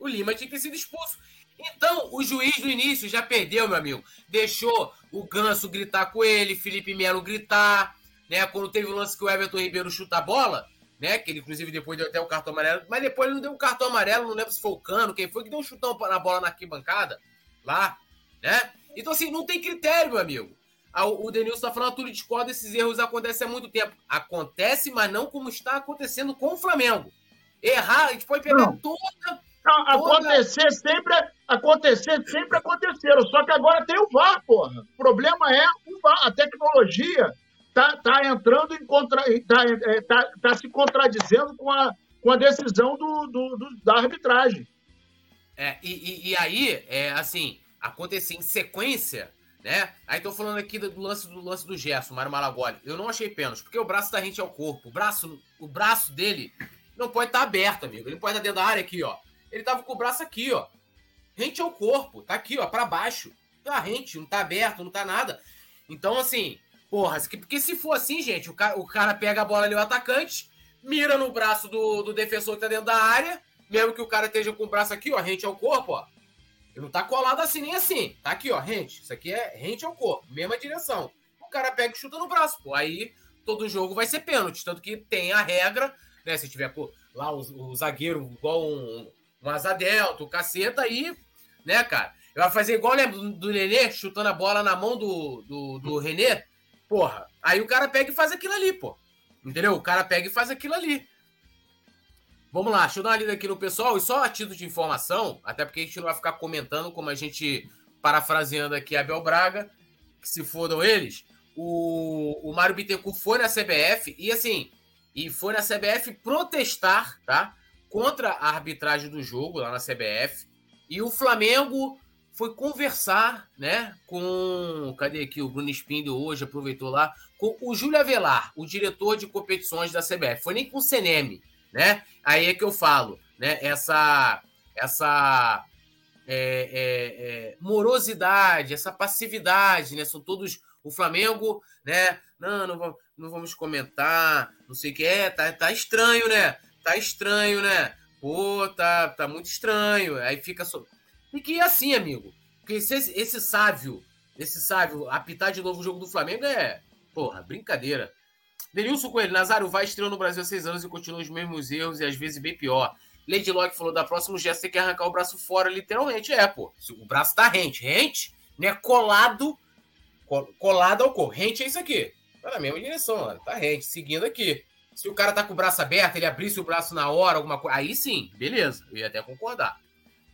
O Lima tinha que ter sido expulso. Então, o juiz do início já perdeu, meu amigo. Deixou o Ganso gritar com ele, Felipe Melo gritar, né? Quando teve o lance que o Everton Ribeiro chuta a bola, né? Que ele, inclusive, depois deu até o cartão amarelo. Mas depois ele não deu um cartão amarelo, não lembro se foi o Cano, quem foi que deu um chutão na bola na arquibancada, lá, né? Então, assim, não tem critério, meu amigo. O Denilson tá falando, tudo discorda, esses erros acontecem há muito tempo. Acontece, mas não como está acontecendo com o Flamengo. Errar, a gente pode pegar não. toda Acontecer sempre, acontecer sempre aconteceram. Só que agora tem o VAR, porra. O problema é o VAR. A tecnologia tá, tá entrando em contra, tá, é, tá, tá se contradizendo com a, com a decisão do, do, do da arbitragem. É, e, e, e, aí, é, assim, acontecer em sequência, né? Aí tô falando aqui do lance do lance do Gerson, Mário Malagoli. Eu não achei pênalti, porque o braço da gente é o corpo. O braço, o braço dele não pode estar tá aberto, amigo. Ele pode estar dentro da área aqui, ó ele tava com o braço aqui, ó. Rente ao corpo, tá aqui, ó, para baixo. tá rente, não tá aberto, não tá nada. Então, assim, porra, porque se for assim, gente, o cara, o cara pega a bola ali, o atacante, mira no braço do, do defensor que tá dentro da área, mesmo que o cara esteja com o braço aqui, ó, rente ao corpo, ó. Ele não tá colado assim nem assim. Tá aqui, ó, rente. Isso aqui é rente ao corpo, mesma direção. O cara pega e chuta no braço, pô. Aí todo jogo vai ser pênalti. Tanto que tem a regra, né? Se tiver pô, lá o, o zagueiro igual um, um asa delta, o caceta, aí, né, cara? Vai fazer igual, lembra do, Nenê, chutando a bola na mão do, do, do Renê? Porra, aí o cara pega e faz aquilo ali, pô. Entendeu? O cara pega e faz aquilo ali. Vamos lá, deixa eu dar uma lida aqui no pessoal. E só a título de informação, até porque a gente não vai ficar comentando, como a gente, parafraseando aqui Abel Braga, que se fodam eles. O, o Mário Bittencourt foi na CBF e assim, e foi na CBF protestar, tá? Contra a arbitragem do jogo lá na CBF. E o Flamengo foi conversar, né, com. Cadê aqui? O Bruno Espindo hoje aproveitou lá. Com o Júlio Avelar, o diretor de competições da CBF. Foi nem com o Seneme, né? Aí é que eu falo, né? Essa. Essa. É, é, é, morosidade, essa passividade, né? São todos. O Flamengo, né? Não, não não vamos comentar, não sei o que é, tá, tá estranho, né? Tá estranho, né? Pô, tá, tá muito estranho. Aí fica. So... E que é assim, amigo. Porque esse, esse sábio, esse sábio, apitar de novo o jogo do Flamengo é, porra, brincadeira. Denilson Coelho, Nazário vai estreou no Brasil há seis anos e continua os mesmos erros e às vezes bem pior. Lady Locke falou da próxima gesto tem que arrancar o braço fora, literalmente. É, pô. O braço tá rente. Rente, né? Colado. Colado ao corpo. Rente é isso aqui. Tá na mesma direção, ó. Tá rente, seguindo aqui. Se o cara tá com o braço aberto, ele abrisse o braço na hora, alguma coisa. Aí sim, beleza. Eu ia até concordar.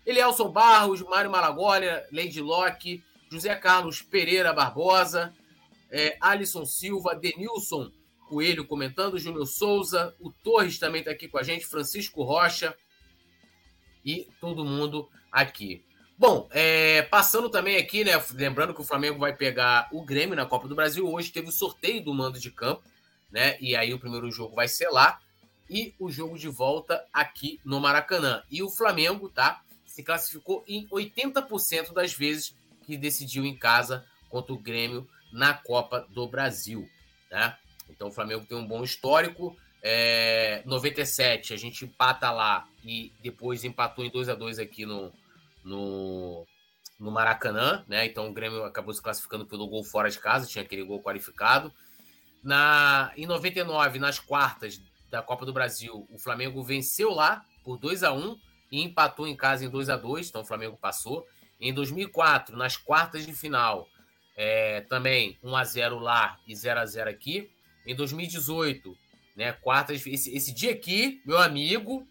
Elielson Barros, Mário Malagólia, Lady Locke, José Carlos Pereira Barbosa, é, Alisson Silva, Denilson Coelho comentando, Júnior Souza, o Torres também está aqui com a gente, Francisco Rocha e todo mundo aqui. Bom, é, passando também aqui, né? Lembrando que o Flamengo vai pegar o Grêmio na Copa do Brasil. Hoje teve o sorteio do mando de campo, né? E aí o primeiro jogo vai ser lá. E o jogo de volta aqui no Maracanã. E o Flamengo, tá? se classificou em 80% das vezes que decidiu em casa contra o Grêmio na Copa do Brasil. Né? Então o Flamengo tem um bom histórico. É, 97 a gente empata lá e depois empatou em 2 a 2 aqui no, no, no Maracanã, né? Então o Grêmio acabou se classificando pelo gol fora de casa, tinha aquele gol qualificado. Na, em 99, nas quartas da Copa do Brasil, o Flamengo venceu lá por 2 a 1 e empatou em casa em 2 a 2 então o Flamengo passou. Em 2004, nas quartas de final, é, também 1 a 0 lá e 0 a 0 aqui. Em 2018, né, quartas, esse, esse dia aqui, meu amigo,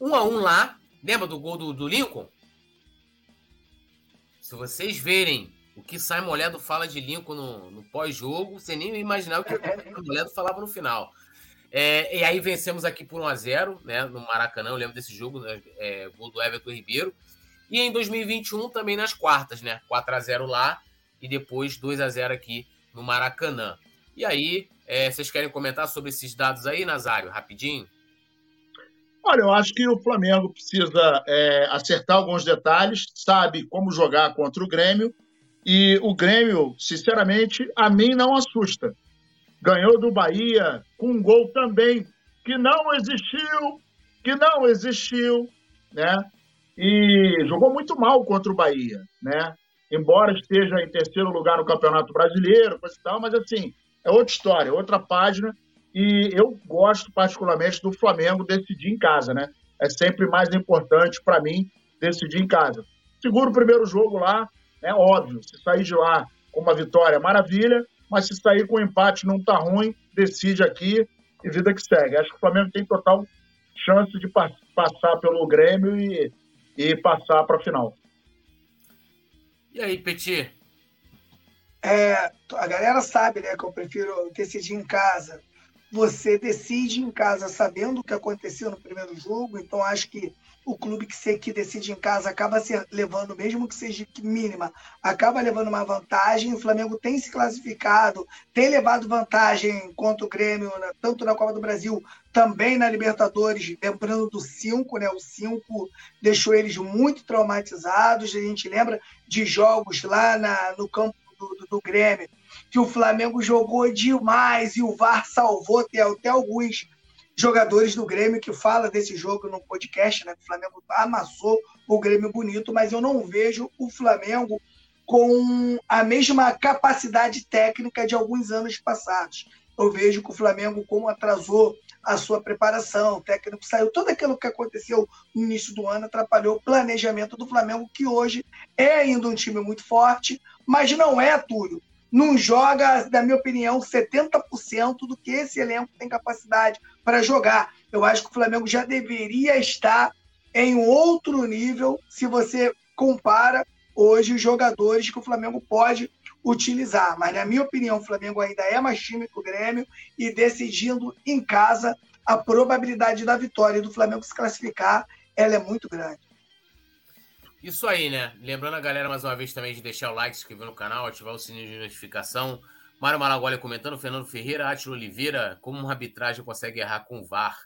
1 a 1 lá. Lembra do gol do, do Lincoln? Se vocês verem o que Simon Moledo fala de Lincoln no, no pós-jogo, você nem imaginar o que o Moledo falava no final. É, e aí vencemos aqui por 1x0, né? No Maracanã, eu lembro desse jogo, né, é, gol do Everton Ribeiro. E em 2021 também nas quartas, né? 4x0 lá e depois 2x0 aqui no Maracanã. E aí, é, vocês querem comentar sobre esses dados aí, Nazário, rapidinho? Olha, eu acho que o Flamengo precisa é, acertar alguns detalhes, sabe como jogar contra o Grêmio. E o Grêmio, sinceramente, a mim não assusta ganhou do Bahia com um gol também que não existiu, que não existiu, né? E jogou muito mal contra o Bahia, né? Embora esteja em terceiro lugar no Campeonato Brasileiro, coisa e tal, mas assim, é outra história, outra página. E eu gosto particularmente do Flamengo decidir em casa, né? É sempre mais importante para mim decidir em casa. Seguro o primeiro jogo lá, é óbvio. Se sair de lá com uma vitória, maravilha mas se sair com um empate não tá ruim, decide aqui e vida que segue. Acho que o Flamengo tem total chance de passar pelo Grêmio e, e passar para a final. E aí, Petit? É, a galera sabe né, que eu prefiro decidir em casa, você decide em casa sabendo o que aconteceu no primeiro jogo, então acho que o clube que, se, que decide em casa acaba se levando, mesmo que seja mínima, acaba levando uma vantagem. O Flamengo tem se classificado, tem levado vantagem contra o Grêmio, tanto na Copa do Brasil, também na Libertadores, lembrando do 5, né? O 5 deixou eles muito traumatizados. A gente lembra de jogos lá na, no campo do, do, do Grêmio, que o Flamengo jogou demais e o VAR salvou. Tem até alguns jogadores do Grêmio que fala desse jogo no podcast, né? O Flamengo amassou o Grêmio bonito, mas eu não vejo o Flamengo com a mesma capacidade técnica de alguns anos passados. Eu vejo que o Flamengo, como atrasou a sua preparação, o técnico saiu, tudo aquilo que aconteceu no início do ano atrapalhou o planejamento do Flamengo, que hoje é ainda um time muito forte, mas não é, Túlio, não joga, na minha opinião, 70% do que esse elenco tem capacidade para jogar. Eu acho que o Flamengo já deveria estar em outro nível se você compara hoje os jogadores que o Flamengo pode utilizar. Mas, na minha opinião, o Flamengo ainda é mais time que o Grêmio e decidindo em casa, a probabilidade da vitória do Flamengo se classificar ela é muito grande. Isso aí, né? Lembrando a galera mais uma vez também de deixar o like, se inscrever no canal, ativar o sininho de notificação. Mário Malagoli comentando, Fernando Ferreira, Átila Oliveira, como uma arbitragem consegue errar com o VAR.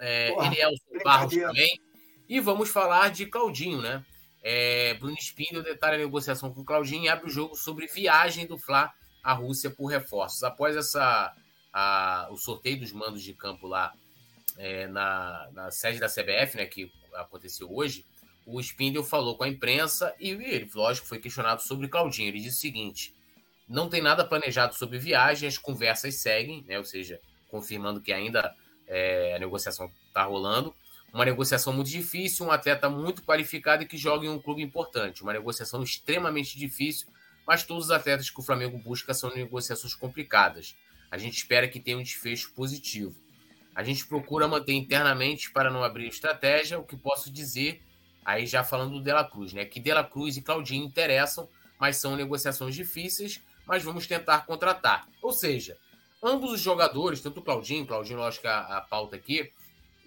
É, Porra, ele é o Barros também. E vamos falar de Claudinho, né? É, Bruno Spindel detalha a negociação com o Claudinho e abre o jogo sobre viagem do Fla à Rússia por reforços. Após essa, a, o sorteio dos mandos de campo lá é, na, na sede da CBF, né, que aconteceu hoje, o Spindle falou com a imprensa e ele, lógico, foi questionado sobre Claudinho. Ele disse o seguinte: não tem nada planejado sobre viagem, as conversas seguem, né? Ou seja, confirmando que ainda é, a negociação está rolando. Uma negociação muito difícil, um atleta muito qualificado e que joga em um clube importante. Uma negociação extremamente difícil, mas todos os atletas que o Flamengo busca são negociações complicadas. A gente espera que tenha um desfecho positivo. A gente procura manter internamente para não abrir estratégia. O que posso dizer Aí já falando do Dela Cruz, né? Que Dela Cruz e Claudinho interessam, mas são negociações difíceis, mas vamos tentar contratar. Ou seja, ambos os jogadores, tanto o Claudinho, Claudinho, lógico, a, a pauta aqui,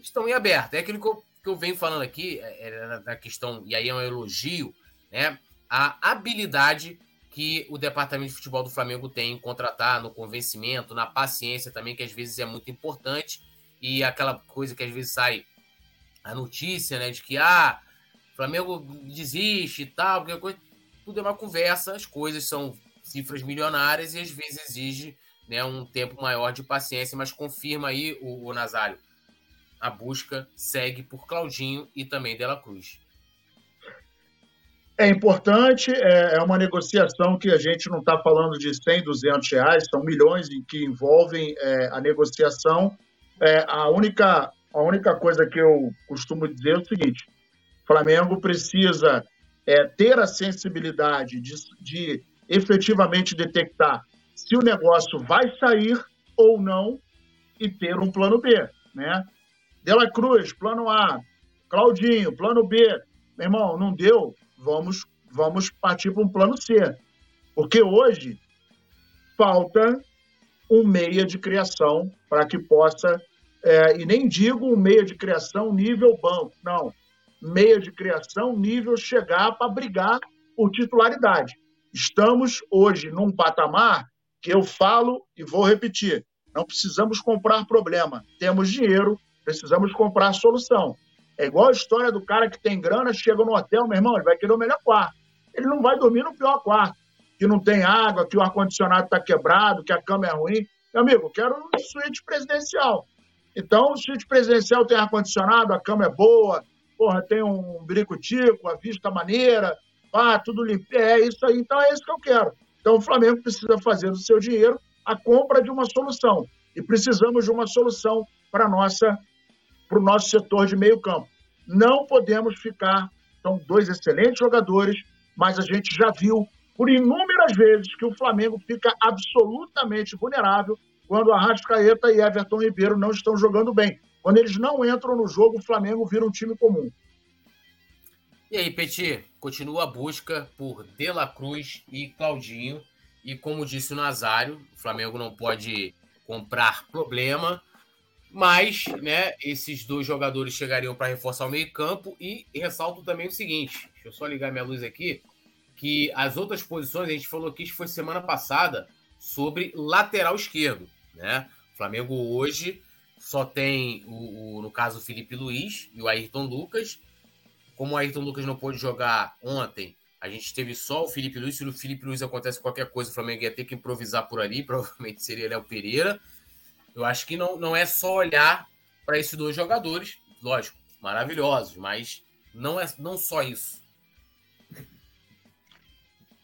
estão em aberto. É aquilo que eu, que eu venho falando aqui, é, é, da questão, e aí é um elogio, né? A habilidade que o departamento de futebol do Flamengo tem em contratar, no convencimento, na paciência também, que às vezes é muito importante, e aquela coisa que às vezes sai a notícia, né, de que, ah, Flamengo desiste e tal, porque coisa, tudo é uma conversa, as coisas são cifras milionárias e às vezes exige né, um tempo maior de paciência, mas confirma aí o, o Nazário. A busca segue por Claudinho e também Dela Cruz. É importante, é, é uma negociação que a gente não está falando de 100, 200 reais, são milhões que envolvem é, a negociação. É, a, única, a única coisa que eu costumo dizer é o seguinte: Flamengo precisa é, ter a sensibilidade de, de efetivamente detectar se o negócio vai sair ou não e ter um plano B, né? Dela Cruz, plano A, Claudinho, plano B. Meu irmão, não deu, vamos, vamos partir para um plano C. Porque hoje falta um meia de criação para que possa, é, e nem digo um meia de criação nível banco, não meia de criação, nível chegar para brigar por titularidade. Estamos hoje num patamar que eu falo e vou repetir: não precisamos comprar problema, temos dinheiro, precisamos comprar solução. É igual a história do cara que tem grana, chega no hotel, meu irmão, ele vai querer o melhor quarto. Ele não vai dormir no pior quarto, que não tem água, que o ar-condicionado está quebrado, que a cama é ruim. Meu amigo, quero um suíte presidencial. Então, o suíte presidencial tem ar-condicionado, a cama é boa, porra, tem um biricutico, a vista maneira, pá, tudo limpo. É isso aí, então é isso que eu quero. Então o Flamengo precisa fazer do seu dinheiro a compra de uma solução. E precisamos de uma solução para nossa para o nosso setor de meio campo. Não podemos ficar, são dois excelentes jogadores, mas a gente já viu por inúmeras vezes que o Flamengo fica absolutamente vulnerável quando Arrascaeta e Everton Ribeiro não estão jogando bem. Quando eles não entram no jogo, o Flamengo vira um time comum. E aí, Petit, continua a busca por De La Cruz e Claudinho. E como disse o Nazário, o Flamengo não pode comprar problema, mas né, esses dois jogadores chegariam para reforçar o meio-campo e ressalto também o seguinte: deixa eu só ligar minha luz aqui, que as outras posições, a gente falou que foi semana passada, sobre lateral esquerdo. Né? O Flamengo hoje só tem, o, o, no caso, o Felipe Luiz e o Ayrton Lucas. Como o Ayrton Lucas não pôde jogar ontem, a gente teve só o Felipe Luiz. Se o Felipe Luiz acontece qualquer coisa, o Flamengo ia ter que improvisar por ali. Provavelmente seria Léo Pereira. Eu acho que não, não é só olhar para esses dois jogadores, lógico, maravilhosos, mas não é não só isso.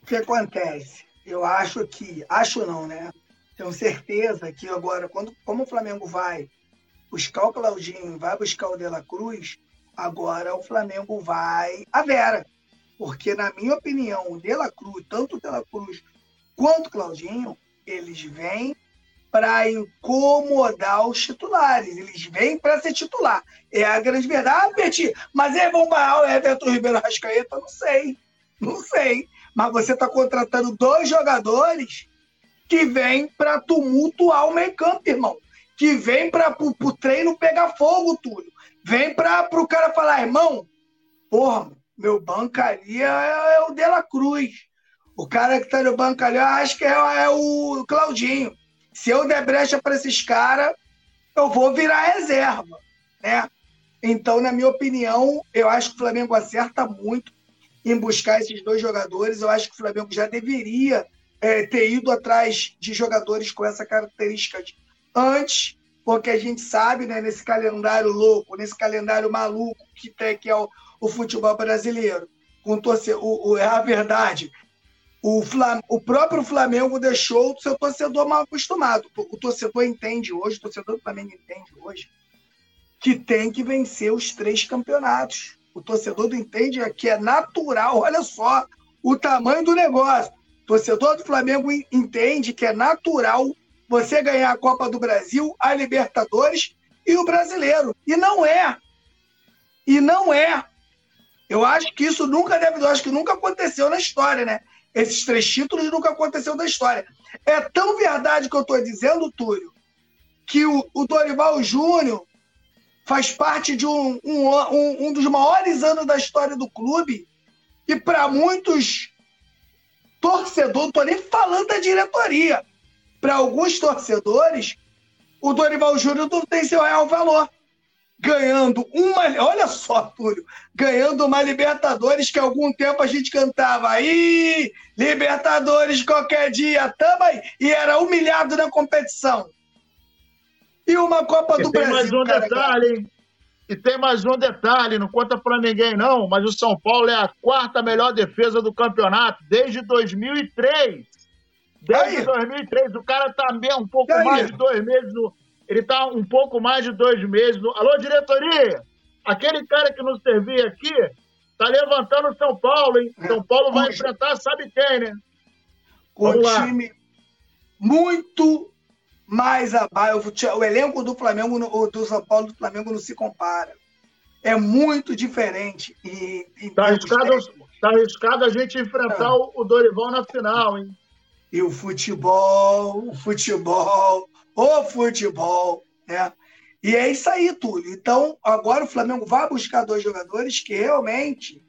O que acontece? Eu acho que, acho não, né? Tenho certeza que agora, quando, como o Flamengo vai buscar o Claudinho, vai buscar o De La Cruz, agora o Flamengo vai a Vera. Porque, na minha opinião, o De La Cruz, tanto o De La Cruz quanto o Claudinho, eles vêm para incomodar os titulares. Eles vêm para ser titular. É a grande verdade. Ah, Peti, mas é bom barrar o Everton Ribeiro Rascaeta? Não sei. Não sei. Mas você está contratando dois jogadores que vêm para tumultuar o meio campo, irmão. Que vêm para o treino pegar fogo, Túlio. Vem para o cara falar, irmão, porra, meu banco ali é, é o De La Cruz. O cara que está no banco ali, eu acho que é, é o Claudinho. Se eu der brecha para esses caras, eu vou virar reserva, né? Então, na minha opinião, eu acho que o Flamengo acerta muito em buscar esses dois jogadores. Eu acho que o Flamengo já deveria é, ter ido atrás de jogadores com essa característica antes, porque a gente sabe, né, nesse calendário louco, nesse calendário maluco que tem que é o, o futebol brasileiro, com torcer, o, o, é a verdade, o, Flam... o próprio Flamengo deixou o seu torcedor mal acostumado. O torcedor entende hoje, o torcedor do Flamengo entende hoje, que tem que vencer os três campeonatos. O torcedor do entende que é natural, olha só o tamanho do negócio. O torcedor do Flamengo entende que é natural você ganhar a Copa do Brasil, a Libertadores e o Brasileiro. E não é. E não é. Eu acho que isso nunca deve, eu acho que nunca aconteceu na história, né? Esses três títulos nunca aconteceu na história. É tão verdade que eu estou dizendo, Túlio, que o, o Dorival Júnior faz parte de um, um, um, dos maiores anos da história do clube e para muitos torcedores, estou nem falando da diretoria, para alguns torcedores, o Dorival Júnior não tem seu real valor ganhando uma. Olha só, Túlio, ganhando uma Libertadores que há algum tempo a gente cantava aí, Libertadores qualquer dia, tamo aí, e era humilhado na competição. E uma Copa e do tem Brasil. Mais um cara, detalhe, hein? E tem mais um detalhe, não conta para ninguém não, mas o São Paulo é a quarta melhor defesa do campeonato desde 2003. Desde aí. 2003, o cara tá um pouco mais de dois meses no, ele está um pouco mais de dois meses. No... Alô, diretoria! Aquele cara que nos servia aqui está levantando São Paulo, hein? São Paulo vai enfrentar, sabe quem, né? Com o time muito mais abaixo. O elenco do Flamengo, do São Paulo do Flamengo não se compara. É muito diferente. Está arriscado, tá arriscado a gente enfrentar é. o Dorival na final, hein? E o futebol, o futebol o futebol, né? E é isso aí, Túlio. Então, agora o Flamengo vai buscar dois jogadores que realmente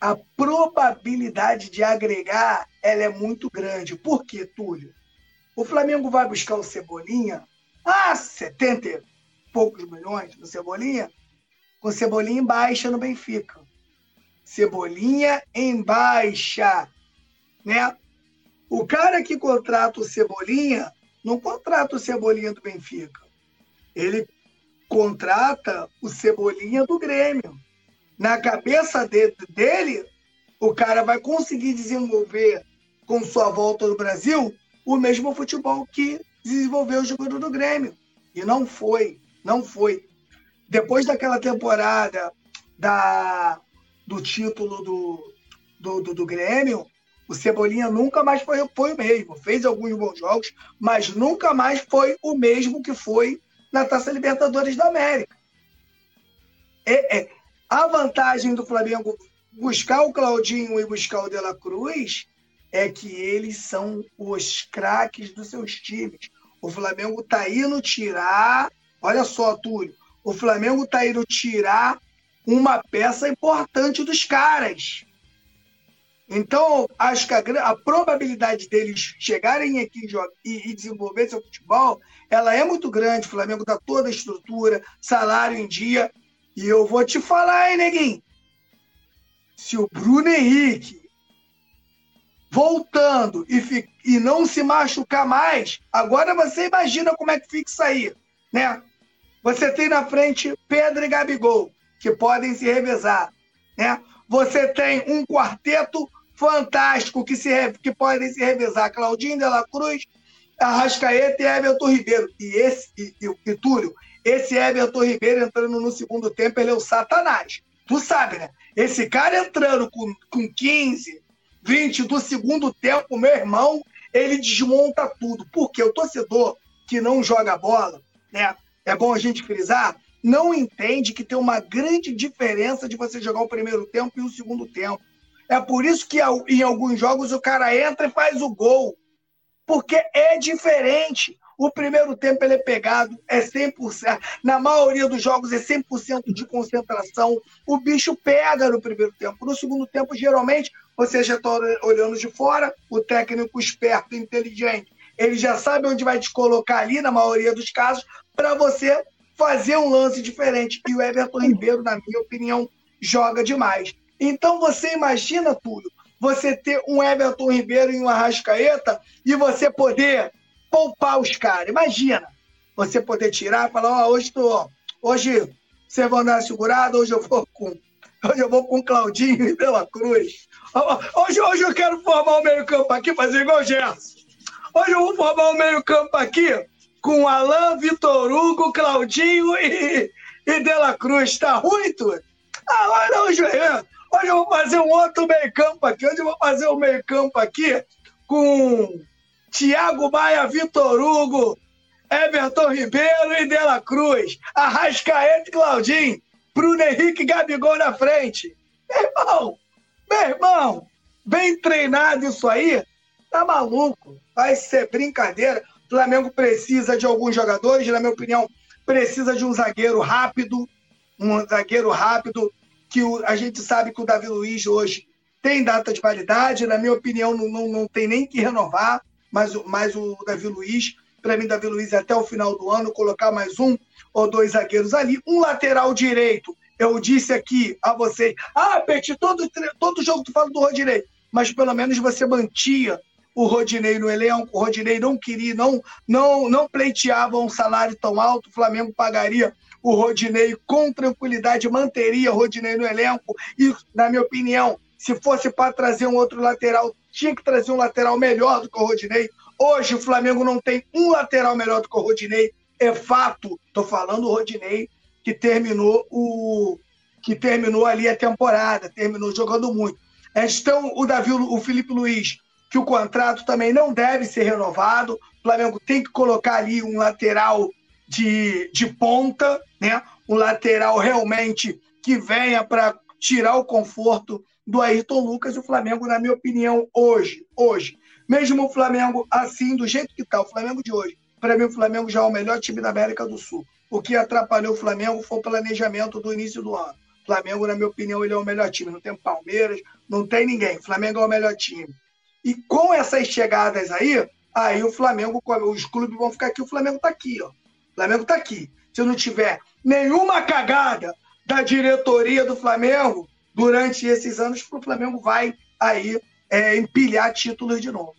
a probabilidade de agregar ela é muito grande. Por quê, Túlio? O Flamengo vai buscar o Cebolinha, ah, 70 e poucos milhões do Cebolinha, com Cebolinha em baixa no Benfica. Cebolinha em baixa, né? O cara que contrata o Cebolinha não contrata o Cebolinha do Benfica. Ele contrata o Cebolinha do Grêmio. Na cabeça de, dele, o cara vai conseguir desenvolver com sua volta do Brasil o mesmo futebol que desenvolveu o jogador do Grêmio. E não foi, não foi. Depois daquela temporada da, do título do, do, do, do Grêmio, o Cebolinha nunca mais foi, foi o mesmo. Fez alguns bons jogos, mas nunca mais foi o mesmo que foi na Taça Libertadores da América. É, é, a vantagem do Flamengo buscar o Claudinho e buscar o De La Cruz é que eles são os craques dos seus times. O Flamengo tá indo tirar. Olha só, Túlio. O Flamengo tá indo tirar uma peça importante dos caras. Então, acho que a, a probabilidade deles chegarem aqui e, e desenvolver seu futebol, ela é muito grande. O Flamengo dá toda a estrutura, salário em dia. E eu vou te falar, hein, neguinho? Se o Bruno Henrique voltando e, e não se machucar mais, agora você imagina como é que fica isso aí, né? Você tem na frente Pedro e Gabigol, que podem se revezar, né? Você tem um quarteto fantástico que, se, que podem se revezar, Claudinho de la Cruz, Arrascaeta e Everton Ribeiro. E esse, e, e, e Túlio, esse Everton Ribeiro entrando no segundo tempo, ele é o satanás. Tu sabe, né? Esse cara entrando com, com 15, 20 do segundo tempo, meu irmão, ele desmonta tudo. Porque o torcedor que não joga bola, né? É bom a gente frisar, não entende que tem uma grande diferença de você jogar o primeiro tempo e o segundo tempo. É por isso que em alguns jogos o cara entra e faz o gol. Porque é diferente. O primeiro tempo ele é pegado, é 100%. Na maioria dos jogos é 100% de concentração. O bicho pega no primeiro tempo. No segundo tempo, geralmente, você já está olhando de fora, o técnico esperto, inteligente, ele já sabe onde vai te colocar ali, na maioria dos casos, para você fazer um lance diferente. E o Everton Ribeiro, na minha opinião, joga demais. Então você imagina tudo. Você ter um Everton Ribeiro e um Arrascaeta e você poder poupar os caras. Imagina, você poder tirar e falar, ó, oh, hoje tô, hoje vocês vão dar uma segurada, hoje eu vou com Hoje eu vou com Claudinho e Bela Cruz. Hoje, hoje eu quero formar o meio-campo aqui, fazer igual o Gerson. Hoje eu vou formar o meio-campo aqui com Alain, Vitor Hugo, Claudinho e, e Dela Cruz. Tá ruim, tu? Ah, hoje, hoje eu vou fazer um outro meio-campo aqui. Hoje eu vou fazer um meio-campo aqui com Thiago Maia, Vitor Hugo, Everton Ribeiro e Dela Cruz, Arrascaeta e Claudinho, Bruno Henrique e Gabigol na frente. Meu irmão, meu irmão, bem treinado isso aí, tá maluco. Vai ser brincadeira. O Flamengo precisa de alguns jogadores, na minha opinião, precisa de um zagueiro rápido, um zagueiro rápido, que o, a gente sabe que o Davi Luiz hoje tem data de validade, na minha opinião, não, não, não tem nem que renovar mas, mas o Davi Luiz, para mim, Davi Luiz, até o final do ano, colocar mais um ou dois zagueiros ali, um lateral direito. Eu disse aqui a vocês, ah, Peti, todo, todo jogo tu fala do Rodinei, mas pelo menos você mantia o Rodinei no elenco, o Rodinei não queria, não, não, não pleiteava um salário tão alto, o Flamengo pagaria o Rodinei com tranquilidade, manteria o Rodinei no elenco, e, na minha opinião, se fosse para trazer um outro lateral, tinha que trazer um lateral melhor do que o Rodinei. Hoje o Flamengo não tem um lateral melhor do que o Rodinei. É fato. Estou falando o Rodinei que terminou o que terminou ali a temporada, terminou jogando muito. Então o Davi, o Felipe Luiz, que o contrato também não deve ser renovado. O Flamengo tem que colocar ali um lateral de, de ponta, né? Um lateral realmente que venha para tirar o conforto do Ayrton Lucas e o Flamengo, na minha opinião, hoje, hoje, mesmo o Flamengo assim, do jeito que está, o Flamengo de hoje, para mim o Flamengo já é o melhor time da América do Sul. O que atrapalhou o Flamengo foi o planejamento do início do ano. O Flamengo, na minha opinião, ele é o melhor time. Não tem Palmeiras, não tem ninguém. O Flamengo é o melhor time. E com essas chegadas aí, aí o Flamengo, os clubes vão ficar aqui, o Flamengo está aqui, ó. O Flamengo está aqui. Se não tiver nenhuma cagada da diretoria do Flamengo, durante esses anos, o Flamengo vai aí é, empilhar títulos de novo.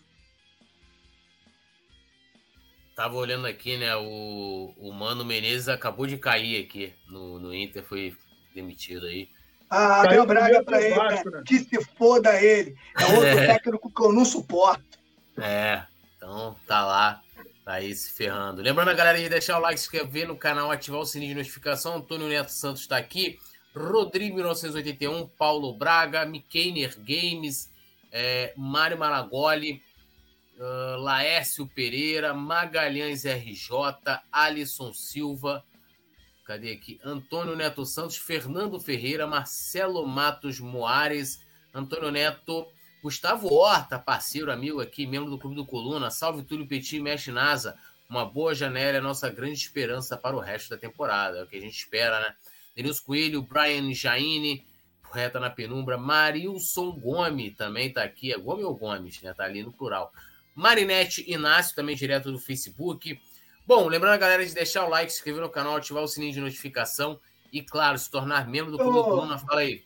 Tava olhando aqui, né? O, o Mano Menezes acabou de cair aqui no, no Inter, foi demitido aí. Ah, Abel Braga pra ele, né? né? que se foda ele. É outro é. técnico que eu não suporto. É, então tá lá, tá aí se ferrando. Lembrando a galera de deixar o like, se inscrever no canal, ativar o sininho de notificação. Antônio Neto Santos está aqui. Rodrigo 1981, Paulo Braga, Mikeiner Games, é, Mário Maragoli, uh, Laércio Pereira, Magalhães RJ, Alisson Silva, cadê aqui? Antônio Neto Santos, Fernando Ferreira, Marcelo Matos Moares, Antônio Neto, Gustavo Horta, parceiro, amigo aqui, membro do Clube do Coluna, Salve Túlio Petit, Mestre Nasa, uma boa janela é a nossa grande esperança para o resto da temporada. É o que a gente espera, né? Denilson Coelho, Brian Jaine, reta na penumbra. Marilson Gomes também tá aqui. É Gomes ou Gomes, né? Tá ali no plural. Marinete Inácio, também direto do Facebook. Bom, lembrando a galera de deixar o like, se inscrever no canal, ativar o sininho de notificação e, claro, se tornar membro do Clube oh, Coluna. Fala aí.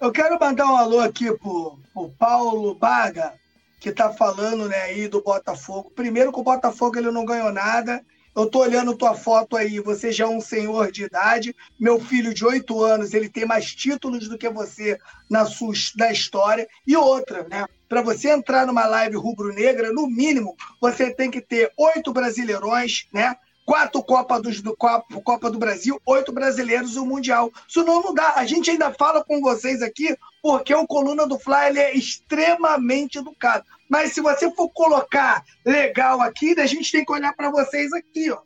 Eu quero mandar um alô aqui pro, pro Paulo Baga, que tá falando né, aí do Botafogo. Primeiro que o Botafogo ele não ganhou nada eu tô olhando tua foto aí, você já é um senhor de idade. Meu filho de oito anos, ele tem mais títulos do que você na sua da história. E outra, né? Para você entrar numa live rubro-negra, no mínimo, você tem que ter oito brasileirões, né? Quatro Copa do, Copa, Copa do Brasil, oito brasileiros e o Mundial. Isso não, não dá. A gente ainda fala com vocês aqui porque o Coluna do Fly ele é extremamente educado. Mas se você for colocar legal aqui, a gente tem que olhar para vocês aqui, ó.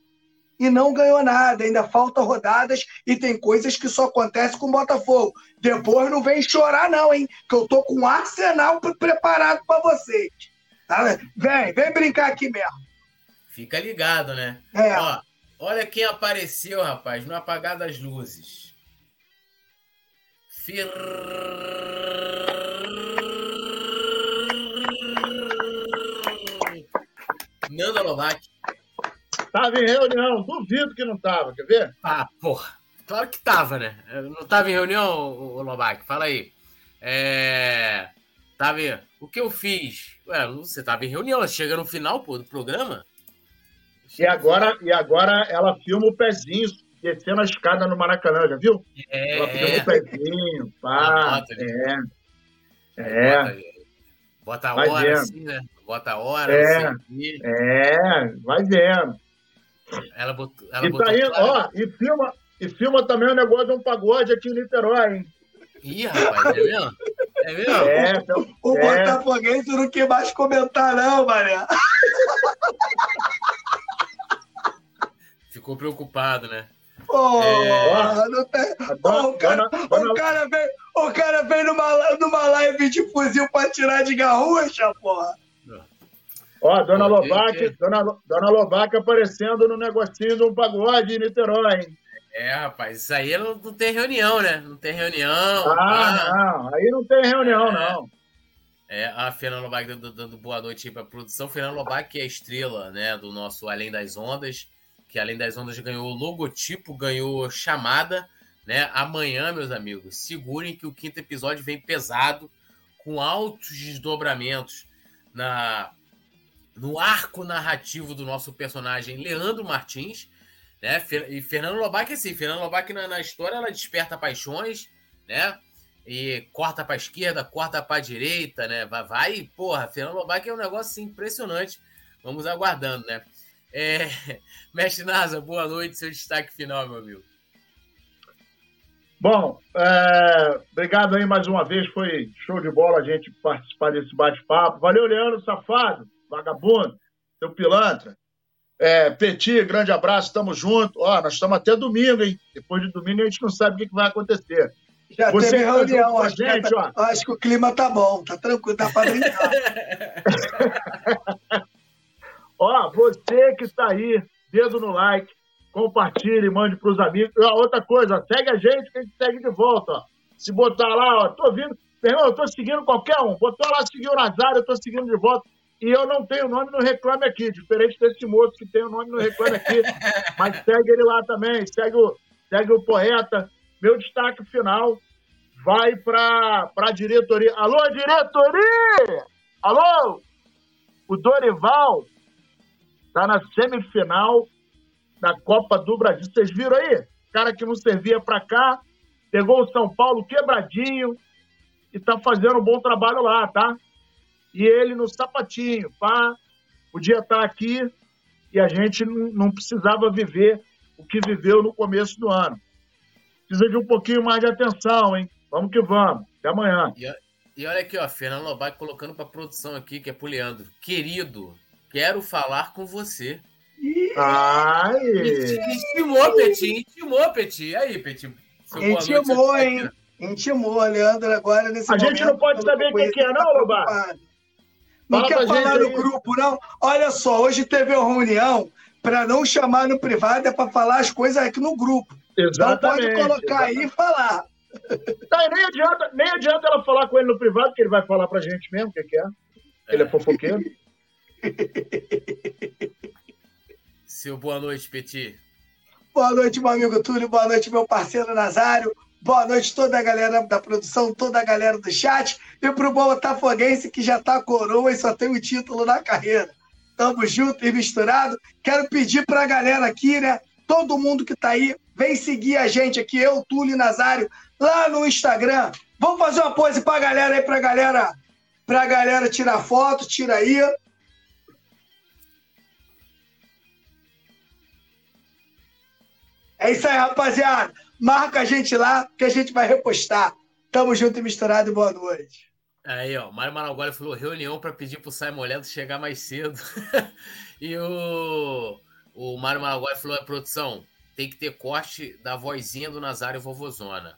E não ganhou nada, ainda falta rodadas e tem coisas que só acontecem com o Botafogo. Depois não vem chorar, não, hein? Que eu tô com um arsenal preparado para vocês. Tá? Vem, vem brincar aqui mesmo. Fica ligado, né? É. Ó, olha quem apareceu, rapaz, no apagar das luzes. Fir... Nanda Lovac. Tava em reunião, duvido que não tava, quer ver? Ah, porra. Claro que tava, né? Não tava em reunião, o Lovac? Fala aí. É. Tava. O que eu fiz? Ué, você tava em reunião, chega no final, pô, do programa. E agora, e agora ela filma o pezinho descendo a escada no Maracanã, já viu? É. Ela filma o pezinho, pá. É. É. Bota a hora assim, né? Bota a hora. É, assim, é vai vendo. Ela botou. Ela e, botou tá aí, ó, e, filma, e filma também o negócio de um pagode aqui em Niterói, hein? Ih, rapaz, é mesmo? É mesmo? É, então, o é. Botafoguense não quer mais comentar, não, Maria. Ficou preocupado, né? Oh, é... não tem... oh, o, cara, o, cara veio, o cara veio numa, numa live de fuzil pra tirar de garrucha, porra. Ó, Dona Lovac, Dona, Dona Lovac aparecendo no negocinho de um pagode em Niterói, hein? É, rapaz, isso aí não, não tem reunião, né? Não tem reunião. Ah, não, aí não tem reunião, é, não. É, a Fernanda Lobac dando, dando boa noite aí pra produção. Fernanda Lobac, que é a estrela, né, do nosso Além das Ondas, que Além das Ondas ganhou logotipo, ganhou chamada, né? Amanhã, meus amigos, segurem que o quinto episódio vem pesado, com altos desdobramentos na no arco narrativo do nosso personagem Leandro Martins, né? E Fernando Lobac, assim, Fernando Lobac na, na história ela desperta paixões, né? E corta para esquerda, corta para direita, né? Vai, vai, porra, Fernando Lobac é um negócio assim, impressionante. Vamos aguardando, né? É... Mestre Nasa, boa noite, seu destaque final, meu amigo. Bom, é... obrigado aí mais uma vez, foi show de bola a gente participar desse bate-papo. Valeu, Leandro Safado vagabundo, seu pilantra. É, Peti, grande abraço, estamos juntos. Ó, nós estamos até domingo, hein? Depois de domingo a gente não sabe o que vai acontecer. Já você teve reunião, acho, gente, tá, acho que o clima tá bom, tá tranquilo, tá para brincar. ó, você que está aí, dedo no like, compartilhe, mande para os amigos. Ó, outra coisa, segue a gente que a gente segue de volta. Ó. Se botar lá, ó, tô vindo, meu irmão, eu tô seguindo qualquer um. Botou lá, seguiu o Nazário, eu tô seguindo de volta e eu não tenho nome no Reclame Aqui, diferente desse moço que tem o nome no Reclame Aqui, mas segue ele lá também, segue o, segue o poeta. Meu destaque final vai para a diretoria. Alô, diretoria! Alô! O Dorival está na semifinal da Copa do Brasil. Vocês viram aí? Cara que não servia para cá, pegou o São Paulo quebradinho e está fazendo um bom trabalho lá, tá? e ele no sapatinho, pá, podia estar aqui e a gente não precisava viver o que viveu no começo do ano. Precisa de um pouquinho mais de atenção, hein? Vamos que vamos. Até amanhã. E, olha aqui, ó, Fernando Lobac colocando para produção aqui, que é pro Leandro. Querido, quero falar com você. Ai! Intimou, Petit, intimou, Petit. Aí, Petit. Intimou, hein? Intimou, Leandro, agora nesse A momento, gente não pode saber quem que é, não, Lobac? Não quer falar no aí. grupo, não? Olha só, hoje teve uma reunião para não chamar no privado, é para falar as coisas aqui no grupo. Exatamente. Então pode colocar exatamente. aí e falar. Tá, nem, adianta, nem adianta ela falar com ele no privado, que ele vai falar pra gente mesmo o que, que é. Ele é fofoqueiro. Seu boa noite, Petit. Boa noite, meu amigo Túlio. Boa noite, meu parceiro Nazário. Boa noite, toda a galera da produção, toda a galera do chat. E pro Botafoguense que já tá coroa e só tem o um título na carreira. Tamo junto e misturado. Quero pedir pra galera aqui, né? Todo mundo que tá aí, vem seguir a gente aqui, eu, Túlio e Nazário, lá no Instagram. Vamos fazer uma pose pra galera aí, pra galera, pra galera tirar foto, tira aí. É isso aí, rapaziada. Marca a gente lá, que a gente vai repostar. Tamo junto e misturado e boa noite. Aí, ó, Mário Maragoli falou reunião para pedir pro Simon Ledo chegar mais cedo. e o, o Mário Maragoli falou: a produção tem que ter corte da vozinha do Nazário Vovozona.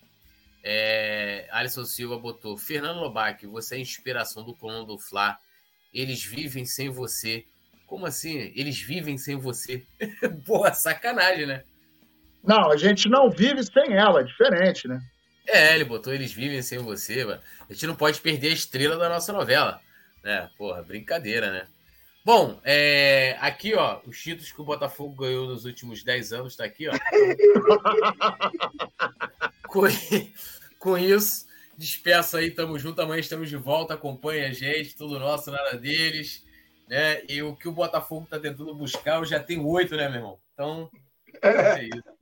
É, Alisson Silva botou: Fernando Lobac, você é a inspiração do colono do Fla. Eles vivem sem você. Como assim? Eles vivem sem você? Porra, sacanagem, né? Não, a gente não vive sem ela, é diferente, né? É, ele botou Eles Vivem Sem Você, mano. A gente não pode perder a estrela da nossa novela. Né? Porra, brincadeira, né? Bom, é, aqui, ó, os títulos que o Botafogo ganhou nos últimos 10 anos, tá aqui, ó. com, com isso, despeço aí, tamo junto. Amanhã estamos de volta. Acompanha a gente, tudo nosso, nada deles. Né? E o que o Botafogo tá tentando buscar, eu já tenho oito, né, meu irmão? Então, é isso.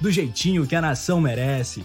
do jeitinho que a nação merece.